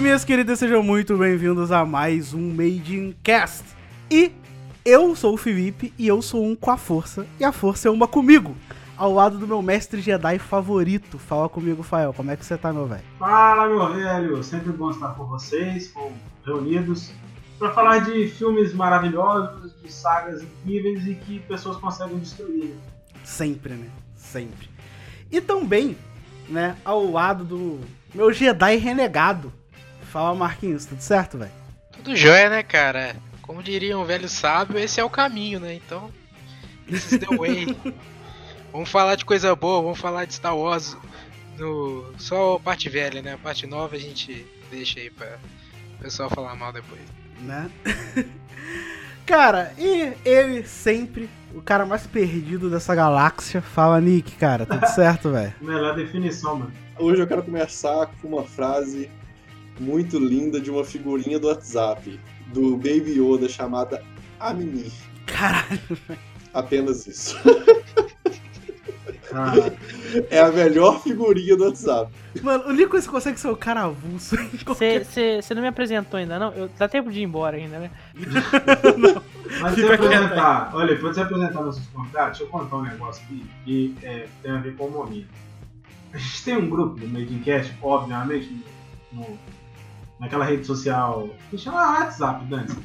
e minhas queridas, sejam muito bem-vindos a mais um Made in Cast. E eu sou o Felipe e eu sou um com a força, e a força é uma comigo, ao lado do meu mestre Jedi favorito. Fala comigo, Fael, como é que você tá, meu velho? Fala, meu velho, sempre bom estar com vocês, com reunidos, para falar de filmes maravilhosos, de sagas incríveis e que pessoas conseguem destruir. Sempre, né? Sempre. E também, né, ao lado do meu Jedi renegado. Fala, Marquinhos, tudo certo, velho? Tudo jóia, né, cara? Como diria um velho sábio, esse é o caminho, né? Então, this is the way. vamos falar de coisa boa, vamos falar de Star Wars. No... Só a parte velha, né? A parte nova a gente deixa aí pra o pessoal falar mal depois. Né? cara, e ele sempre, o cara mais perdido dessa galáxia, fala Nick, cara, tudo certo, velho? Melhor definição, mano. Hoje eu quero começar com uma frase muito linda de uma figurinha do WhatsApp, do Baby Yoda chamada Amini. Caralho, Apenas isso. Ah, É a melhor figurinha do WhatsApp. Mano, o Nicolas consegue ser o cara avulso. em qualquer- Você não me apresentou ainda, não? Eu, dá tempo de ir embora ainda, né? mas se apresentar, olha, pra você apresentar nossos contatos, deixa eu contar um negócio aqui que é, tem a ver com o momento. A gente tem um grupo do Made in Cast, obviamente, no, naquela rede social que chama WhatsApp, Dante.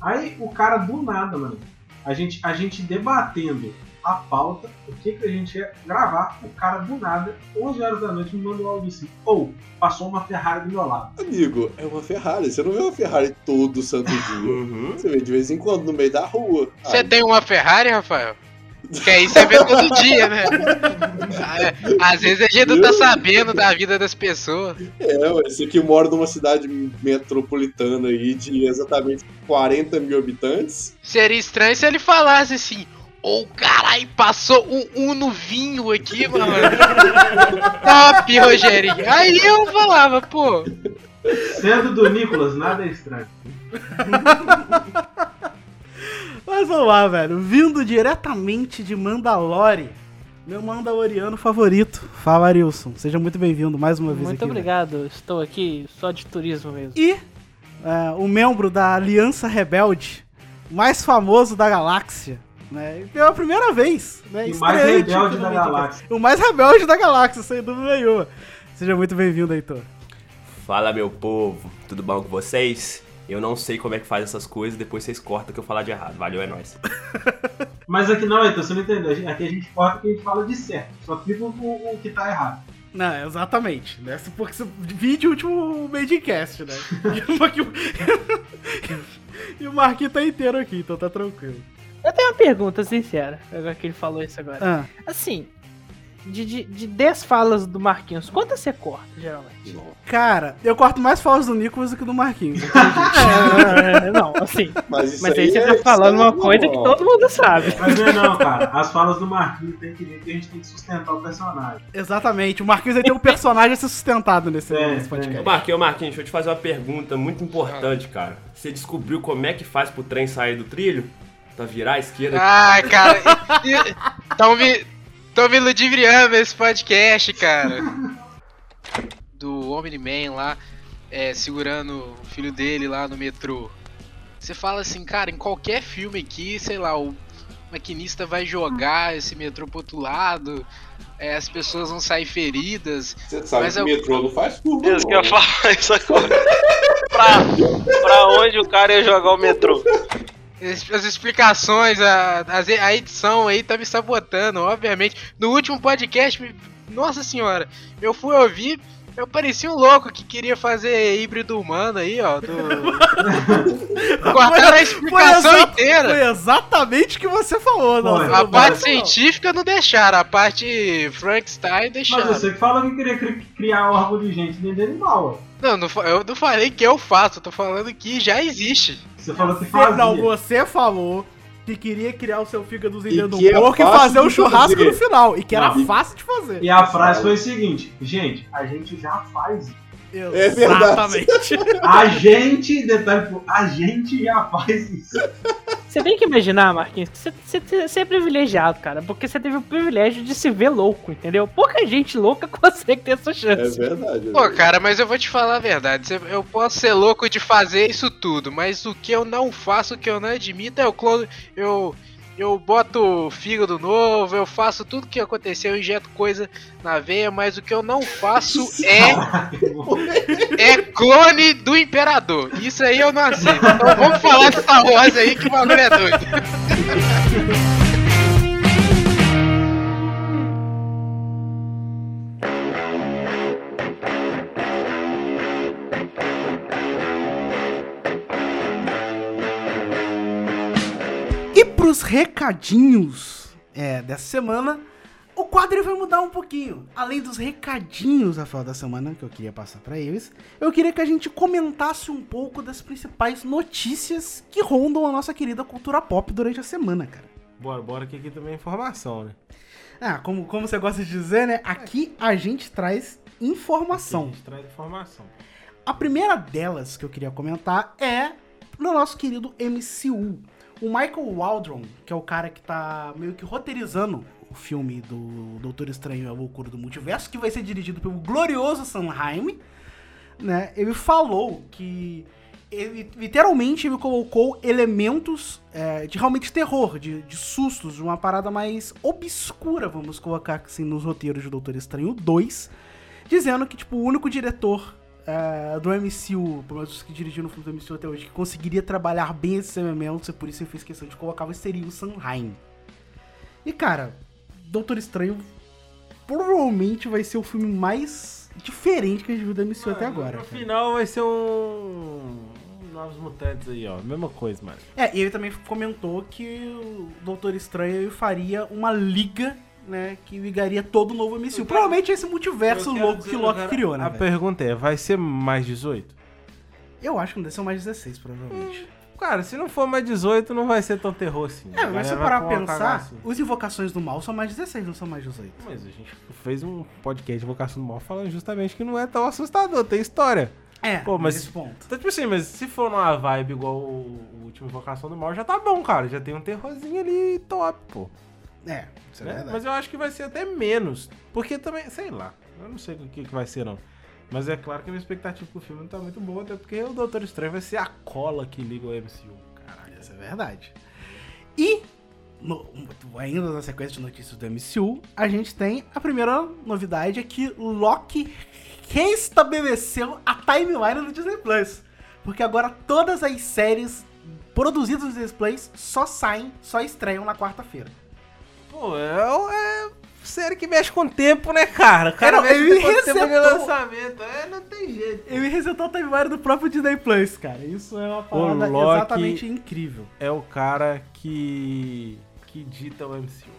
Aí o cara do nada, mano, a gente, a gente debatendo a pauta, o que, que a gente ia gravar, o cara do nada, 11 horas da noite, me mandou algo assim. Ou, passou uma Ferrari do meu lado. Amigo, é uma Ferrari. Você não vê uma Ferrari todo santo dia. Uhum. Você vê de vez em quando no meio da rua. Você tem uma Ferrari, Rafael? Que aí você vê todo dia, né? Ah, Às vezes a gente não tá sabendo da vida das pessoas. É, você que mora numa cidade metropolitana aí de exatamente 40 mil habitantes. Seria estranho se ele falasse assim. Ô caralho, passou um Uno vinho aqui, mano. Top, Rogerinho. Aí eu falava, pô. Sendo do Nicolas, nada é estranho. Mas vamos lá, velho. Vindo diretamente de Mandalore, meu mandaloriano favorito. Fala, Arilson. Seja muito bem-vindo mais uma vez Muito aqui. velho. obrigado. Estou aqui só de turismo mesmo. E é, o membro da Aliança Rebelde, mais famoso da galáxia, né? Pela primeira vez, né? E mais rebelde aqui da galáxia. O mais rebelde da galáxia, sem dúvida nenhuma. Seja muito bem-vindo, Heitor. Fala meu povo, tudo bom com vocês? Eu não sei como é que faz essas coisas, depois vocês cortam que eu falar de errado. Valeu, é nóis. Mas aqui não, então você não entendeu. Aqui a gente corta que a gente fala de certo. Só fica o, o que tá errado. Não, exatamente. Né? Porque você vídeo o último Made in Cast, né? e, o- e o Marquinhos tá inteiro aqui, então tá tranquilo. Eu tenho uma pergunta sincera, agora que ele falou isso agora. Ah, Assim, de, de, de 10 falas do Marquinhos, quantas você corta, geralmente? cara, eu corto mais falas do Nicolas do que do Marquinhos. É, não, assim. Mas isso Mas aí você é- tá falando é uma coisa que todo mundo sabe. Mas não é não, cara. As falas do Marquinhos tem que ver que a gente tem que sustentar o personagem. Exatamente. O Marquinhos aí tem um personagem a ser sustentado nesse, É, nesse podcast. Ô Marquinhos, Marquinhos, deixa eu te fazer uma pergunta muito importante, cara. Você descobriu como é que faz pro trem sair do trilho? Pra virar à esquerda? Ai, cara. Estão me, tão me ludibriando esse podcast, cara. Do Omni-Man lá, é, segurando o filho dele lá no metrô. Você fala assim, cara, em qualquer filme aqui, sei lá, o maquinista vai jogar esse metrô pro outro lado, é, as pessoas vão sair feridas. Você sabe Mas que o eu- metrô não faz curva. Isso que eu falar isso agora. pra, pra onde o cara ia jogar o metrô? As explicações, a, a edição aí tá me sabotando, obviamente. No último podcast, nossa senhora, eu fui ouvir, eu parecia um louco que queria fazer híbrido humano aí, ó. Do... Cortaram a explicação exa- inteira. Foi exatamente o que você falou, não. Foi. A parte não. científica não deixaram, a parte Frankenstein Mas deixaram. você que falou que queria cri- criar órgão de gente dentro de animal. Não, não, eu não falei que eu faço, eu tô falando que já existe. Você falou que fazia. Não, você falou que queria criar o seu fígadozinho do é porco e fazer o de churrasco fazer. no final. E que era Não. fácil de fazer. E a frase foi o seguinte, gente, a gente já faz. É. Exatamente. A gente, detalhe, a gente já faz isso. Você tem que imaginar, Marquinhos, que você, é privilegiado, cara, porque você teve o privilégio de se ver louco, entendeu? Pouca gente louca consegue ter essa É chance. verdade. é Pô, cara, mas eu vou te falar a verdade. Eu posso ser louco de fazer isso tudo, mas o que eu não faço, o que eu não admito é o clone. Eu. Eu boto fígado novo, eu faço tudo que aconteceu, eu injeto coisa na veia, mas o que eu não faço é, é clone do imperador. Isso aí eu não aceito. Então vamos falar de Star Wars aí que o bagulho é doido. Pros recadinhos é, dessa semana, o quadro vai mudar um pouquinho. Além dos recadinhos, Rafael, da semana, que eu queria passar pra eles, eu queria que a gente comentasse um pouco das principais notícias que rondam a nossa querida cultura pop durante a semana, cara. Bora, bora que aqui também é informação, né? Ah, como, como você gosta de dizer, né? Aqui a gente traz A informação. gente traz informação. A primeira delas que eu queria comentar é no nosso querido MCU. O Michael Waldron, que é o cara que tá meio que roteirizando o filme do Doutor Estranho e a Loucura do Multiverso, que vai ser dirigido pelo glorioso Sanheim, né? Ele falou que ele literalmente ele colocou elementos é, de realmente terror, de, de sustos, de uma parada mais obscura, vamos colocar assim, nos roteiros de Doutor Estranho 2, dizendo que, tipo, o único diretor é, do MCU, pelo menos os que dirigiram o filme do MCU até hoje, que conseguiria trabalhar bem esses elementos, e por isso ele fez questão de colocar, seria o Sanheim. E, cara, Doutor Estranho provavelmente vai ser o filme mais diferente que a gente viu do MCU até agora. No cara. final vai ser um Novos Mutantes aí, ó. Mesma coisa, mano. É, e ele também comentou que o Doutor Estranho faria uma liga, né, que ligaria todo o novo MCU. Provavelmente esse multiverso louco dizer, que Loki cara, criou, né, A velho? pergunta é: vai ser mais 18? Eu acho que não deve ser mais 16, provavelmente. Cara, se não for mais 18, não vai ser tão terror assim. É, mas se parar pra pensar, assim. os Invocações do Mal são mais 16, não são mais 18. Mas a gente fez um podcast de Invocação do Mal falando justamente que não é tão assustador, tem história. É, Pô, mas- nesse ponto. Então, tipo assim, mas se for numa vibe igual o, o último Invocação do Mal, já tá bom, cara. Já tem um terrorzinho ali top, pô. É, isso é né? verdade. Mas eu acho que vai ser até menos. Porque também, sei lá, eu não sei o que, que vai ser, não. Mas é claro que a minha expectativa pro filme não tá muito boa, até porque o Doutor Estranho vai ser a cola que liga o MCU. Caralho. Isso é verdade. E, no- ainda na sequência de notícias do MCU, a gente tem a primeira novidade é que Loki reestabeleceu a timeline do Disney Plus. Porque agora todas as séries produzidas no Disney Plus só saem, só estreiam na quarta-feira. Pô, é, é série que mexe com o tempo, né, cara? O cara não, mexe com o tempo de lançamento. É, não tem jeito. Ele resetou a timeline do próprio Disney Plus, cara. Isso é uma parada exatamente incrível. É o cara que. que dita o MCU.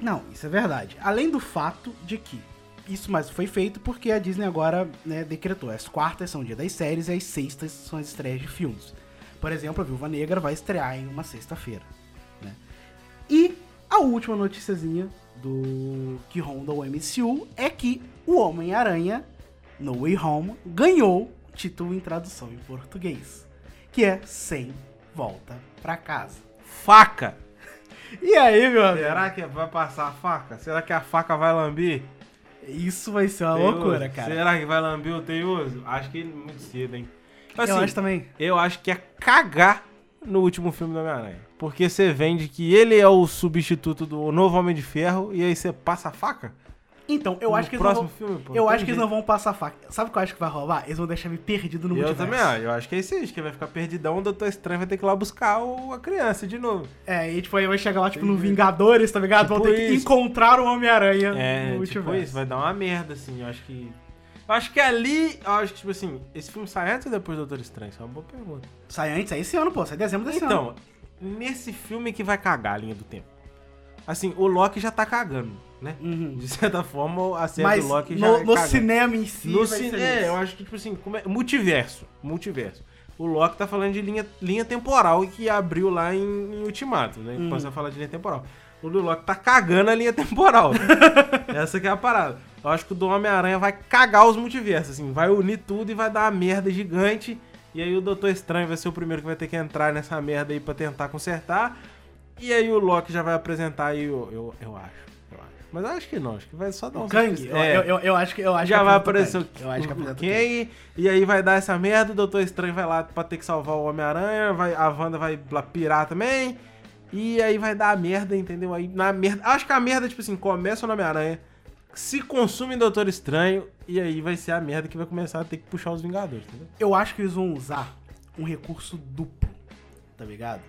Não, isso é verdade. Além do fato de que isso mais foi feito porque a Disney agora né, decretou. As quartas são o dia das séries e as sextas são as estreias de filmes. Por exemplo, a Viúva Negra vai estrear em uma sexta-feira. A última noticiazinha do que ronda o MCU é que o Homem-Aranha, No Way Home, ganhou o título em tradução em português. Que é Sem Volta Pra Casa. Faca! E aí, meu amigo? Será que vai passar a faca? Será que a faca vai lamber? Isso vai ser uma loucura, cara. Será que vai lamber o Teioso? Acho que muito cedo, hein? Assim, eu acho também. eu acho que é cagar no último filme do Homem-Aranha. Porque você vende que ele é o substituto do novo Homem de Ferro e aí você passa a faca? Então, eu No acho que eles não próximo vão... filme, pô. Eu acho que eles não vão passar faca. Sabe o que eu acho que vai rolar? Eles vão deixar me perdido no Eu multiverso. também acho. Eu acho que é isso que vai ficar perdidão. O Doutor Estranho vai ter que ir lá buscar o- a criança de novo. É, e tipo, aí vai chegar lá, tipo, no Vingadores, tá ligado? Tipo vão ter que isso. encontrar o Homem-Aranha É, no tipo multiverso. isso. Vai dar uma merda, assim. Eu acho que... Eu acho que ali... Eu acho que, tipo assim... Esse filme sai antes ou depois do Doutor Estranho? Isso é uma boa pergunta. Sai antes, sai esse ano, pô. Sai dezembro desse ano. Então, nesse filme que vai cagar a linha do tempo. Assim, o Loki já tá cagando, né? Uhum. De certa forma, a série Mas do Loki já no, é no cinema em si No vai cine... ser É, eu acho que, tipo assim, como é- multiverso. Multiverso. O Loki tá falando de linha, linha temporal que abriu lá em, em Ultimato, né? Hum. Depois vai falar de linha temporal. O Loki tá cagando a linha temporal. Essa que é a parada. Eu acho que o do Homem-Aranha vai cagar os multiversos, assim, vai unir tudo e vai dar uma merda gigante. E aí o Doutor Estranho vai ser o primeiro que vai ter que entrar nessa merda aí pra tentar consertar. E aí o Loki já vai apresentar aí, eu, eu, eu acho. Mas eu acho que não, acho que vai só dar O uns Kang? Eu, É. eu, eu, eu acho que eu acho já que vai aparecer o. Eu acho que o, o o Kang. E aí vai dar essa merda, o Doutor Estranho vai lá pra ter que salvar o Homem-Aranha, vai, a Wanda vai lá pirar também, e aí vai dar a merda, entendeu? Aí na merda, acho que a merda, tipo assim, começa no Homem-Aranha, se consome em Doutor Estranho, e aí vai ser a merda que vai começar a ter que puxar os Vingadores, entendeu? Eu acho que eles vão usar um recurso duplo, tá ligado?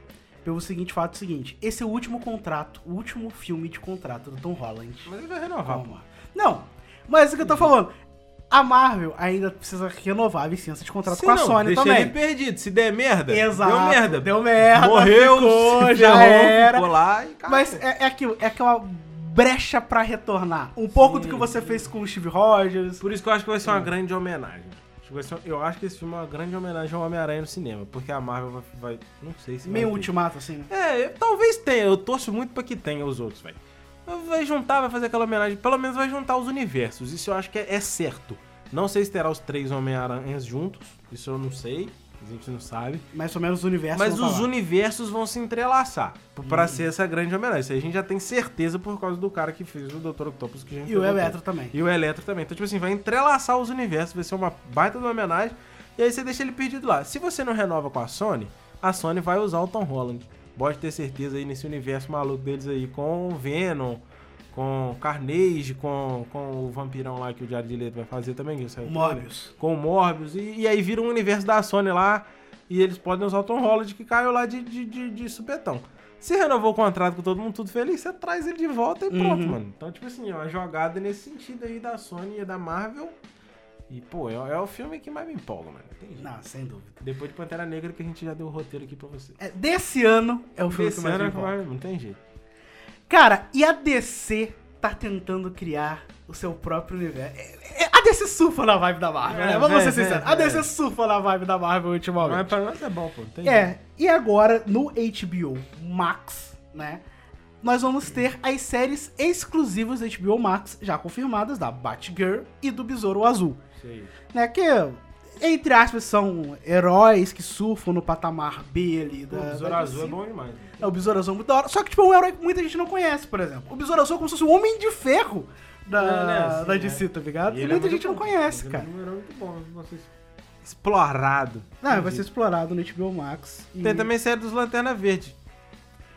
Pelo seguinte fato seguinte, esse é o último contrato, o último filme de contrato do Tom Holland. Mas ele vai renovar. Calma. Não, mas é o que eu tô falando. A Marvel ainda precisa renovar a licença de contrato Se com a não, Sony deixa também. ele perdido, se der merda, Exato. deu merda. Deu merda. Morreu, ficou, já era. ficou lá e. Mas é, é aquilo, é aquela brecha pra retornar. Um pouco do que você fez com o Steve Rogers. Por isso que eu acho que vai ser uma grande homenagem. Eu acho que esse filme é uma grande homenagem ao Homem-Aranha no cinema, porque a Marvel vai. vai- não sei se. Meio ultimato, assim. né? É, talvez tenha. Eu torço muito pra que tenha os outros, velho. Vai juntar, vai fazer aquela homenagem. Pelo menos vai juntar os universos. Isso eu acho que é, é certo. Não sei se terá os três Homem-Aranhas juntos. Isso eu não sei. A gente não sabe. Mais ou menos os universos. Mas vão os falar. universos vão se entrelaçar. p- Pra ser essa grande homenagem. Isso aí a gente já tem certeza por causa do cara que fez o Dr. Octopus. Que a gente E o. Eletro também. E o Eletro também. Então, tipo assim, vai entrelaçar os universos, vai ser uma baita de uma homenagem. E aí você deixa ele perdido lá. Se você não renova com a Sony, a Sony vai usar o Tom Holland. Pode ter certeza aí nesse universo maluco deles aí, com o Venom, com Carnage, com, com o vampirão lá que o Jared Leto vai fazer também. Que saiu Morbius. Com o Morbius. E, e aí vira um universo da Sony lá. E eles podem usar o Tom Holland que caiu lá de, de, de, de supetão. Se renovou o contrato com todo mundo tudo feliz, você traz ele de volta e pronto, Uhum. mano. Então, tipo assim, é uma jogada nesse sentido aí da Sony e da Marvel. E, pô, é, é o filme que mais me empolga, mano. Tem jeito. Não, sem dúvida. Depois de Pantera Negra que a gente já deu o roteiro aqui pra você. É, desse ano é o filme Esse que mais ano me é vai- não tem jeito. Cara, e a DC tá tentando criar o seu próprio universo. É- é- A DC surfa na vibe da Marvel, É, né? Vamos é, ser sinceros. é, A DC é. surfa na vibe da Marvel ultimamente. Mas pra nós é bom, pô. Tem jeito. É, e agora no HBO Max, né? Nós vamos ter as séries exclusivas da HBO Max já confirmadas da Batgirl e do Besouro Azul, Isso aí. né? Que entre aspas são heróis que surfam no patamar B ali da o Besouro Azul é bom demais. É, o Besouro Azul é muito da hora. Só que, tipo, é um herói que muita gente não conhece, por exemplo. O Besouro Azul é como se fosse o Homem de Ferro da, É, né, assim, da é. DC, tá ligado? E E, é muita muito gente não bom. conhece, Ele cara. É um herói muito bom. Vocês... Explorado. Não, vai ser explorado no HBO Max. e- Tem também série dos Lanterna Verde.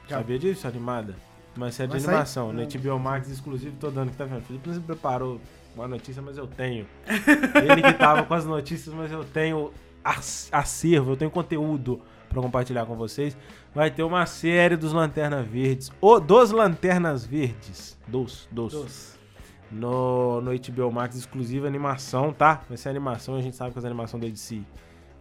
Já. Sabia disso? Animada. Uma série Vai de sair? animação. No Não. HBO Max exclusivo, tô dando que tá vendo. Felipe não se preparou uma notícia, mas eu tenho. Ele que tava com as notícias, mas eu tenho ac- acervo, eu tenho conteúdo pra compartilhar com vocês. Vai ter uma série dos Lanterna Verdes. Ou dos Lanternas Verdes. Dos, dos. Dos. No, no HBO Max exclusiva animação, tá? Vai ser animação, a gente sabe que as animações da DC,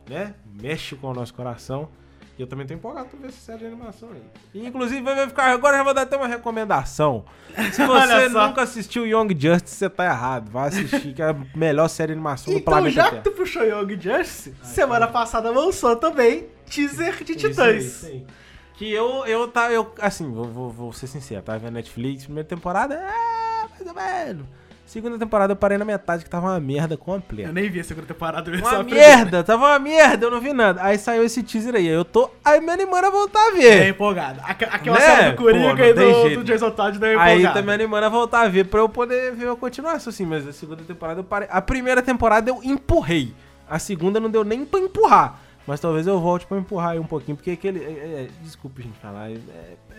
né? Mexe com o nosso coração. E eu também tô empolgado pra ver essa série de animação aí. E, inclusive, vai ficar. Agora eu já vou dar até uma recomendação. Se você nunca assistiu Young Justice, você tá errado. Vai assistir, que é a melhor série de animação do Então, planeta já que tu puxou Young Justice, semana passada lançou também teaser de Isso aí, Titãs. isso aí. Que eu, eu tá, eu, assim, vou, vou, vou ser sincero, tava vendo Netflix, primeira temporada, é, mais ou menos. Segunda temporada eu parei na metade que tava uma merda completa. Eu nem vi a segunda temporada. eu Uma a merda, tava uma merda, eu não vi nada. Aí saiu esse teaser aí, eu tô aí me animando a voltar a É ver. empolgado. Aqu- Aquela Né? série do Coringa Pô, não e do, do Jason Todd deu Aí empolgado. tá me animando a voltar a ver pra eu poder ver a continuação, assim. Mas a segunda temporada eu parei. A primeira temporada eu empurrei. A segunda não deu nem pra empurrar. Mas talvez eu volte pra empurrar aí um pouquinho, porque aquele. é- é- desculpe, gente, falar. É,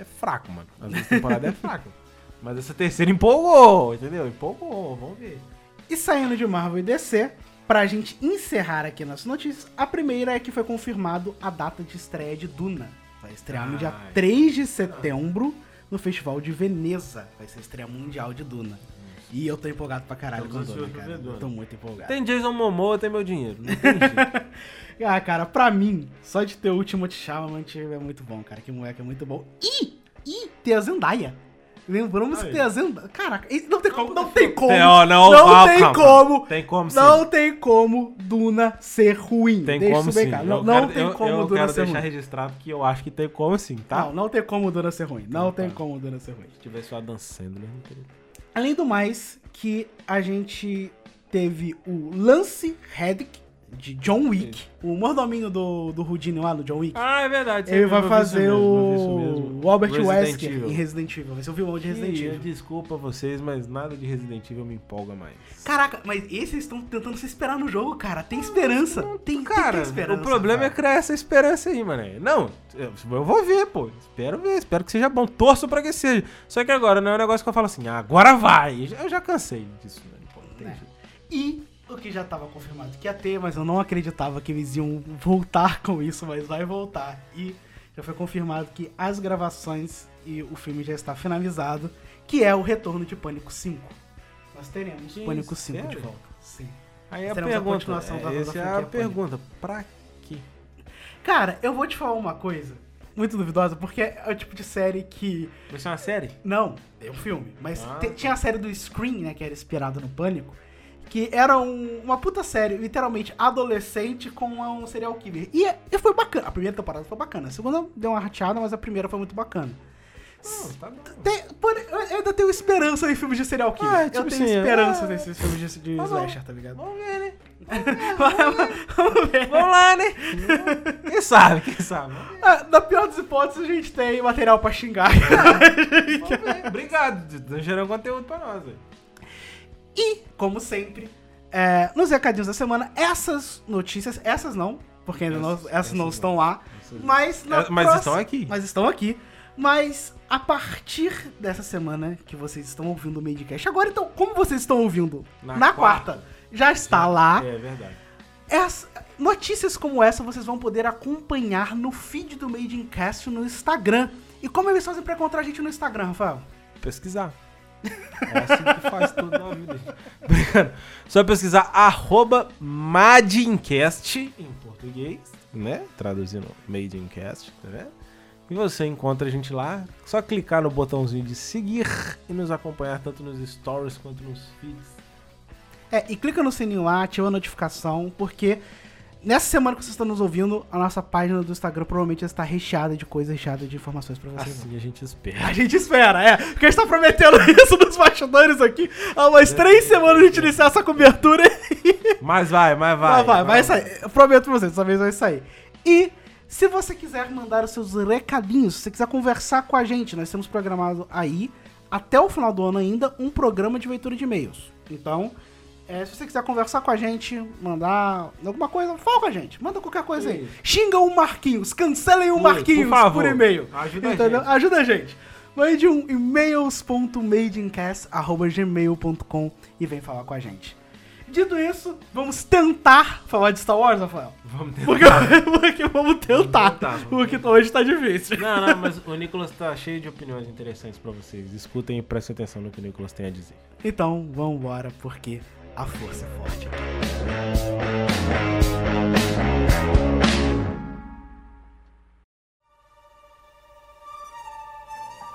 é fraco, mano. As duas temporadas é fraco. Mas essa terceira empolgou, entendeu? Empolgou, vamos ver. E saindo de Marvel e DC, pra gente encerrar aqui nas notícias, a primeira é que foi confirmado a data de estreia de Duna. Vai estrear no dia Ai. 3 de setembro no Festival de Veneza. Vai ser a estreia mundial de Duna. E eu tô empolgado pra caralho Estamos com Duna, cara. Eu tô muito empolgado. Tem Jason Momoa, tem meu dinheiro. Não tem jeito. Ah, cara, pra mim, só de ter o Ultimate Shaman é muito bom, cara. Que moleque é muito bom. E, e ter a Zendaya. Lembramos que tem a Zendaya. Caraca, não tem como, não tem como. Tem, ó, não, não tem calma. como. Tem como sim. Não tem como Duna ser ruim. Tem Deixa como sim. Eu Não, não quero- tem eu, como eu Duna quero ser deixar ruim. registrado que eu acho que tem como sim, tá? Não, não tem como Duna ser ruim. Não Então tem tá. como Duna ser ruim. Se tivesse o Adam Sandler, não teria. Além do mais, que a gente teve o Lance Reddick, de John Wick, o mordominho do, do Houdini lá, do John Wick. Ah, é verdade. Ele vai fazer o, o Albert Wesker em Resident Evil. Vai ser o vilão de Resident Evil. Desculpa vocês, mas nada de Resident Evil me empolga mais. Caraca, mas esses estão tentando se esperar no jogo, cara. Tem esperança. Tem, tem que Cara, ter esperança. o problema é cara. criar essa esperança aí, mano. Não, eu eu vou ver, pô. Espero ver, espero que seja bom. Torço pra que seja. Só que agora não é um negócio que eu falo assim, ah, agora vai. Eu já- Eu já cansei disso, né? Pô, não tem É. jeito. E o que já tava confirmado que ia ter, mas eu não acreditava que eles iam voltar com isso, mas vai voltar. E já foi confirmado que as gravações e o filme já está finalizado, que é o retorno de Pânico 5. Nós teremos Que Pânico isso, 5 de sério? volta. Sim. Aí a Teremos a pergunta, continuação da- é, da essa é a Pânico. pergunta. Pra quê? Cara, eu vou te falar uma coisa muito duvidosa, porque é o tipo de série que Vai ser uma série? Não, é um filme. Mas Ah. tinha a série do Scream, né? Que era inspirada no Pânico. Que era um- uma puta série, literalmente, adolescente com um serial killer. E, e foi bacana. A primeira temporada foi bacana. A segunda deu uma rateada, mas a primeira foi muito bacana. Tá bom. Tem- por- eu ainda tenho esperança em filmes de serial killer. Ah, eu tipo tenho assim, esperança ah, nesses filmes de, de tá slasher, tá ligado? Vamos ver, né? Vamos ver. Vamos lá, né? Quem sabe, quem sabe? Ah, Na pior das hipóteses, a gente tem material pra xingar. Obrigado, estão gerando conteúdo pra nós. velho. E, como sempre, é, nos recadinhos da semana, essas notícias, essas não, porque ainda não, essas, essas não não. estão lá, mas, É, mas próxima- estão aqui. Mas estão aqui. Mas a partir dessa semana que vocês estão ouvindo o Madecast, agora então, como vocês estão ouvindo na, Na quarta, quarta. já está lá. É verdade. Essa- notícias como essa vocês vão poder acompanhar no feed do Made in Cast no Instagram. E como eles fazem pra encontrar a gente no Instagram, Rafael? Pesquisar. É assim que faz tudo na vida. Só pesquisar arroba Madincast em português, né? Traduzindo Made in Cast, tá vendo? E você encontra a gente lá. Só clicar no botãozinho de seguir e nos acompanhar tanto nos stories quanto nos feeds. É, e clica no sininho lá, ativa a notificação, porque nessa semana que vocês estão nos ouvindo, a nossa página do Instagram provavelmente está recheada de coisas, recheada de informações pra vocês. Assim a gente espera. A gente espera, é. Porque a gente tá prometendo isso nos bastidores aqui há umas três semanas a gente iniciar essa cobertura Mas vai, mas vai. vai, vai, vai sair. Eu prometo pra vocês, dessa vez vai sair. E se você quiser mandar os seus recadinhos, se você quiser conversar com a gente, nós temos programado aí, até o final do ano ainda, um programa de leitura de e-mails. Então, é, se você quiser conversar com a gente, mandar alguma coisa, fala com a gente. Manda qualquer coisa aí. Xinga o Marquinhos, cancelem o Por- Marquinhos por favor. e-mail. Ajuda a Entendeu? gente. Ajuda a gente. Mande um e-mails.madeincast.gmail.com e vem falar com a gente. Dito isso, vamos tentar falar de Star Wars, Rafael. Vamos tentar. Porque, porque vamos tentar. tentar, vamos porque hoje tá difícil. Não, não, mas o Nicolas tá cheio de opiniões interessantes pra vocês. Escutem e prestem atenção no que o Nicolas tem a dizer. Então, vamos embora, porque a força é forte.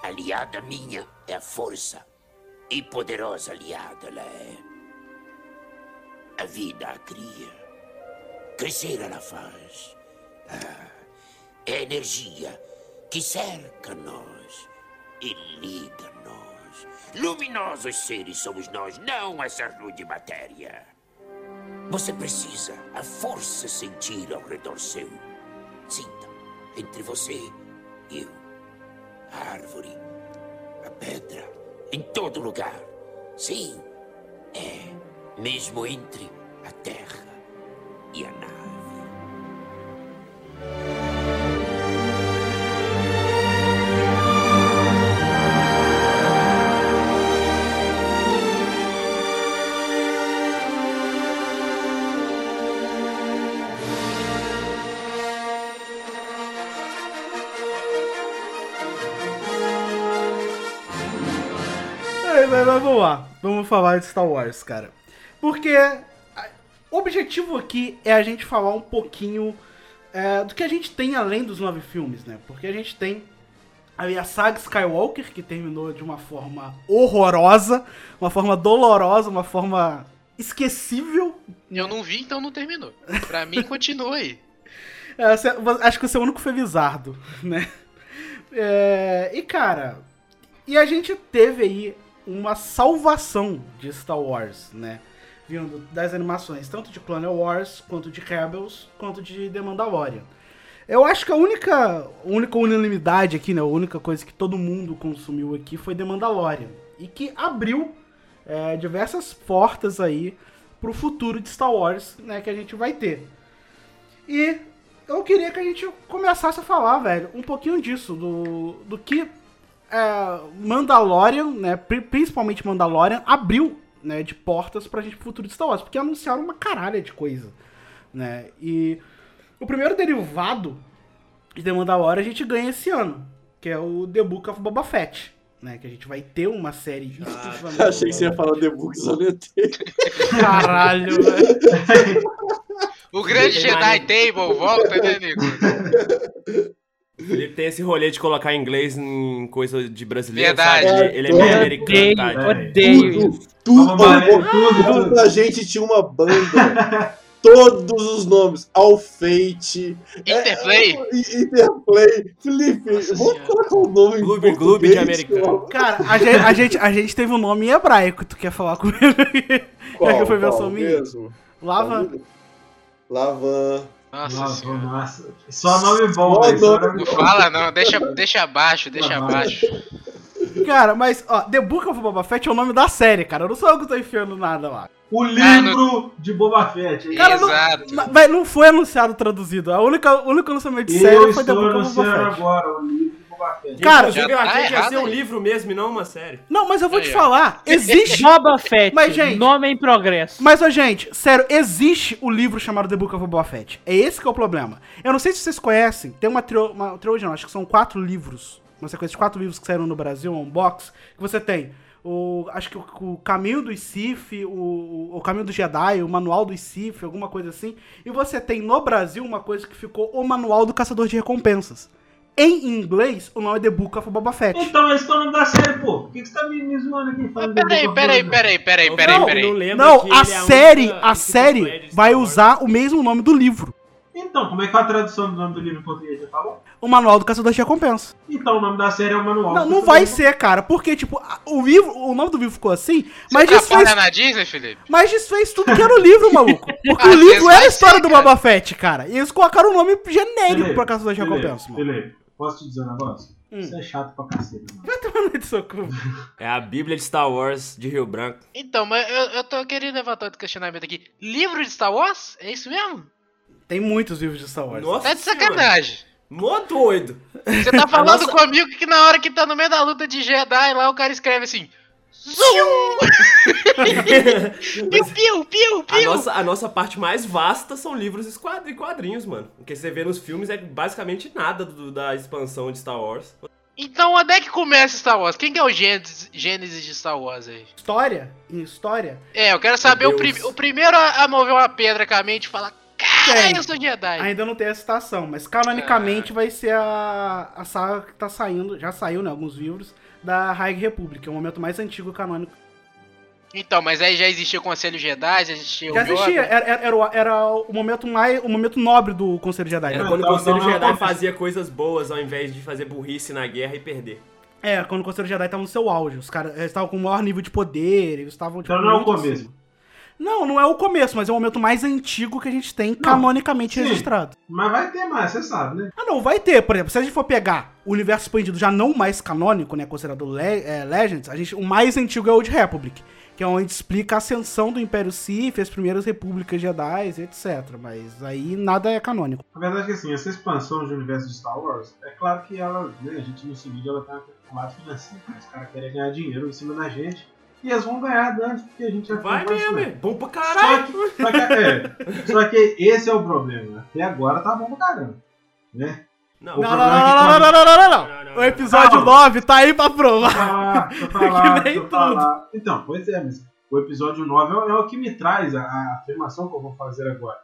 Aliada minha é a força. E poderosa aliada ela é. A vida a cria. Crescer ela faz. Ah, é a energia que cerca nós e liga nós. Luminosos seres somos nós, não essa rude matéria. Você precisa a força sentir ao redor seu. Sinta entre você e eu a árvore, a pedra, em todo lugar. Sim, é, mesmo entre a terra e a nave. Lá, vamos falar de Star Wars, cara. Porque o objetivo aqui é a gente falar um pouquinho é, do que a gente tem além dos nove filmes, né? Porque a gente tem aí a saga Skywalker, que terminou de uma forma horrorosa, uma forma dolorosa, uma forma esquecível. Eu não vi, então não terminou. Pra mim, continua aí. É, você- acho que você é o único felizardo, né? É, e cara, e a gente teve aí uma salvação de Star Wars, né? Vindo das animações, tanto de Clone Wars, quanto de Rebels, quanto de The Mandalorian. Eu acho que a única, única unanimidade aqui, né? A única coisa que todo mundo consumiu aqui foi The Mandalorian. E que abriu é, diversas portas aí pro futuro de Star Wars, né? Que a gente vai ter. E eu queria que a gente começasse a falar, velho, um pouquinho disso, do, do que é, Mandalorian, né, pri- principalmente Mandalorian, abriu né, de portas pra gente pro futuro de Star Wars, porque anunciaram uma caralha de coisa, né, e o primeiro derivado de The Mandalorian a gente ganha esse ano, que é o The Book of Boba Fett, né, que a gente vai ter uma série exclusivamente... Achei que você ia falar The the Table. Caralho, velho. O grande Jedi Table, volta, né, Nico? Ele tem esse rolê de colocar inglês em coisa de brasileiro, Verdade. sabe? Ele, ele é meio americano, Odeio, tá? odeio. Tudo, Vamos lá, tudo, tudo, a gente tinha uma banda. Todos os nomes. Alfeite. Interplay. É, é, Interplay. Felipe, Nossa vamos colocar o nome em Gloob, português, de americano. Cara, a gente, a, gente, a gente teve um nome em hebraico, tu quer falar comigo? Já que foi versão minha? mesmo? Lava... Lavan. Nossa Nossa, nossa. Só nome bom, velho. Não bom. fala não, deixa, deixa abaixo, deixa abaixo. Cara, mas, ó, The Book of Boba Fett é o nome da série, cara. Eu não sou eu que tô enfiando nada lá. O livro de Boba Fett. hein? Cara, não, Exato. na- mas não foi anunciado traduzido. A única, o único lançamento de Eu série foi The Book of Boba Fett. agora o livro Fett. Cara, Já eu tá achei que ia ser um aí. livro mesmo e não uma série. Não, mas eu vou te Aí, ó. falar. Existe. Boba Fett, Mas, gente- nome em progresso. Mas, ó, gente, sério, existe o livro chamado The Book of Boba Fett. É esse que é o problema. Eu não sei se vocês conhecem, tem uma, trio, uma trilogia, não, acho que são quatro livros. Uma sequência de quatro livros que saíram no Brasil, um box, que você tem o. Acho que o, o Caminho dos Sith, o, o Caminho do Jedi, o Manual dos Sith, alguma coisa assim. E você tem no Brasil uma coisa que ficou o Manual do Caçador de Recompensas. Em inglês, o nome é The Book of Boba Fett. Então, esse é o nome da série, pô. Por que, que você tá me, me zoando aqui? falando Peraí, peraí, peraí, peraí, Não, peraí, não peraí. Não, que a é série, única a série vai usar o mesmo nome do livro. Então, como é que é a tradução do nome do livro em português? Já falou? O Manual do Caçador de Recompensas. Então, o nome da série é o Manual. Não, não vai ser, cara, porque, tipo, o livro, o nome do livro ficou assim, mas Você desfez, trabalha na Disney, Felipe? mas desfez tudo que era o livro, maluco. Porque o livro é a história ser, do cara. Boba Fett, cara. E eles colocaram o nome genérico Felipe, pra Caçador de Felipe, Recompensas, mano. Felipe, posso te dizer um negócio? Hum. Isso é chato pra cacete, mano. Vai tomar no de socorro. É a Bíblia de Star Wars de Rio Branco. Então, mas eu, eu tô querendo levantar outro questionamento aqui. Livro de Star Wars? É isso mesmo? Tem muitos livros de Star Wars. Nossa Tá de senhora. sacanagem. Mó doido. Você tá falando nossa- comigo que na hora que tá no meio da luta de Jedi lá, o cara escreve assim. Zoom! piu, piu, piu, A piu! nossa, a nossa parte mais vasta são livros e quad- e quadrinhos, mano. O que você vê nos filmes é basicamente nada do- da expansão de Star Wars. Então, onde é que começa Star Wars? Quem que é o Gênesis, Gênesis de Star Wars aí? História? Em história? É, eu quero saber o, prim- o primeiro a, a mover uma pedra com a mente e falar: Cara, Tem. eu sou Jedi. Ainda não tem a citação, mas canonicamente vai ser a, a saga que tá saindo, já saiu, né, alguns livros, da High Republic, é o momento mais antigo canônico. Então, mas aí já existia o Conselho Jedi, já existia o Já existia, era, era, era o- era o momento mais, o momento nobre do Conselho Jedi. Era né? quando o Conselho então, Jedi não- fazia coisas boas ao invés de fazer burrice na guerra e perder. É, quando o Conselho Jedi tava no seu auge. Os caras estavam com o maior nível de poder, eles estavam, tipo, Então não é o começo. acima. Não, não é o começo, mas é o momento mais antigo que a gente tem canonicamente sim. registrado. Mas vai ter mais, você sabe, né? Ah, não, vai ter, por exemplo, se a gente for pegar o universo expandido já não mais canônico, né, considerado Le- é, Legends, a gente, o mais antigo é o Old Republic, que é onde explica a ascensão do Império Sith, as primeiras repúblicas Jedi, etc. Mas aí nada é canônico. A verdade é que assim, essa expansão de universo de Star Wars, é claro que ela, né, a gente no vídeo ela tá com lado financeiro, os caras querem ganhar dinheiro em cima da gente, e eles vão ganhar antes, porque a gente já Vai mesmo, isso, é né? bom pra Só caralho. que, só, que, é, só que esse é o problema. Até agora tá bom pra caramba. Né? Não, Não, não, é não, que não, não, não, não, não, não, Não, não, O não. episódio Calma. 9 tá aí pra provar. deixa eu falar, Que nem falar. Então, pois é, mas o episódio 9 é, é o que me traz a, a afirmação que eu vou fazer agora.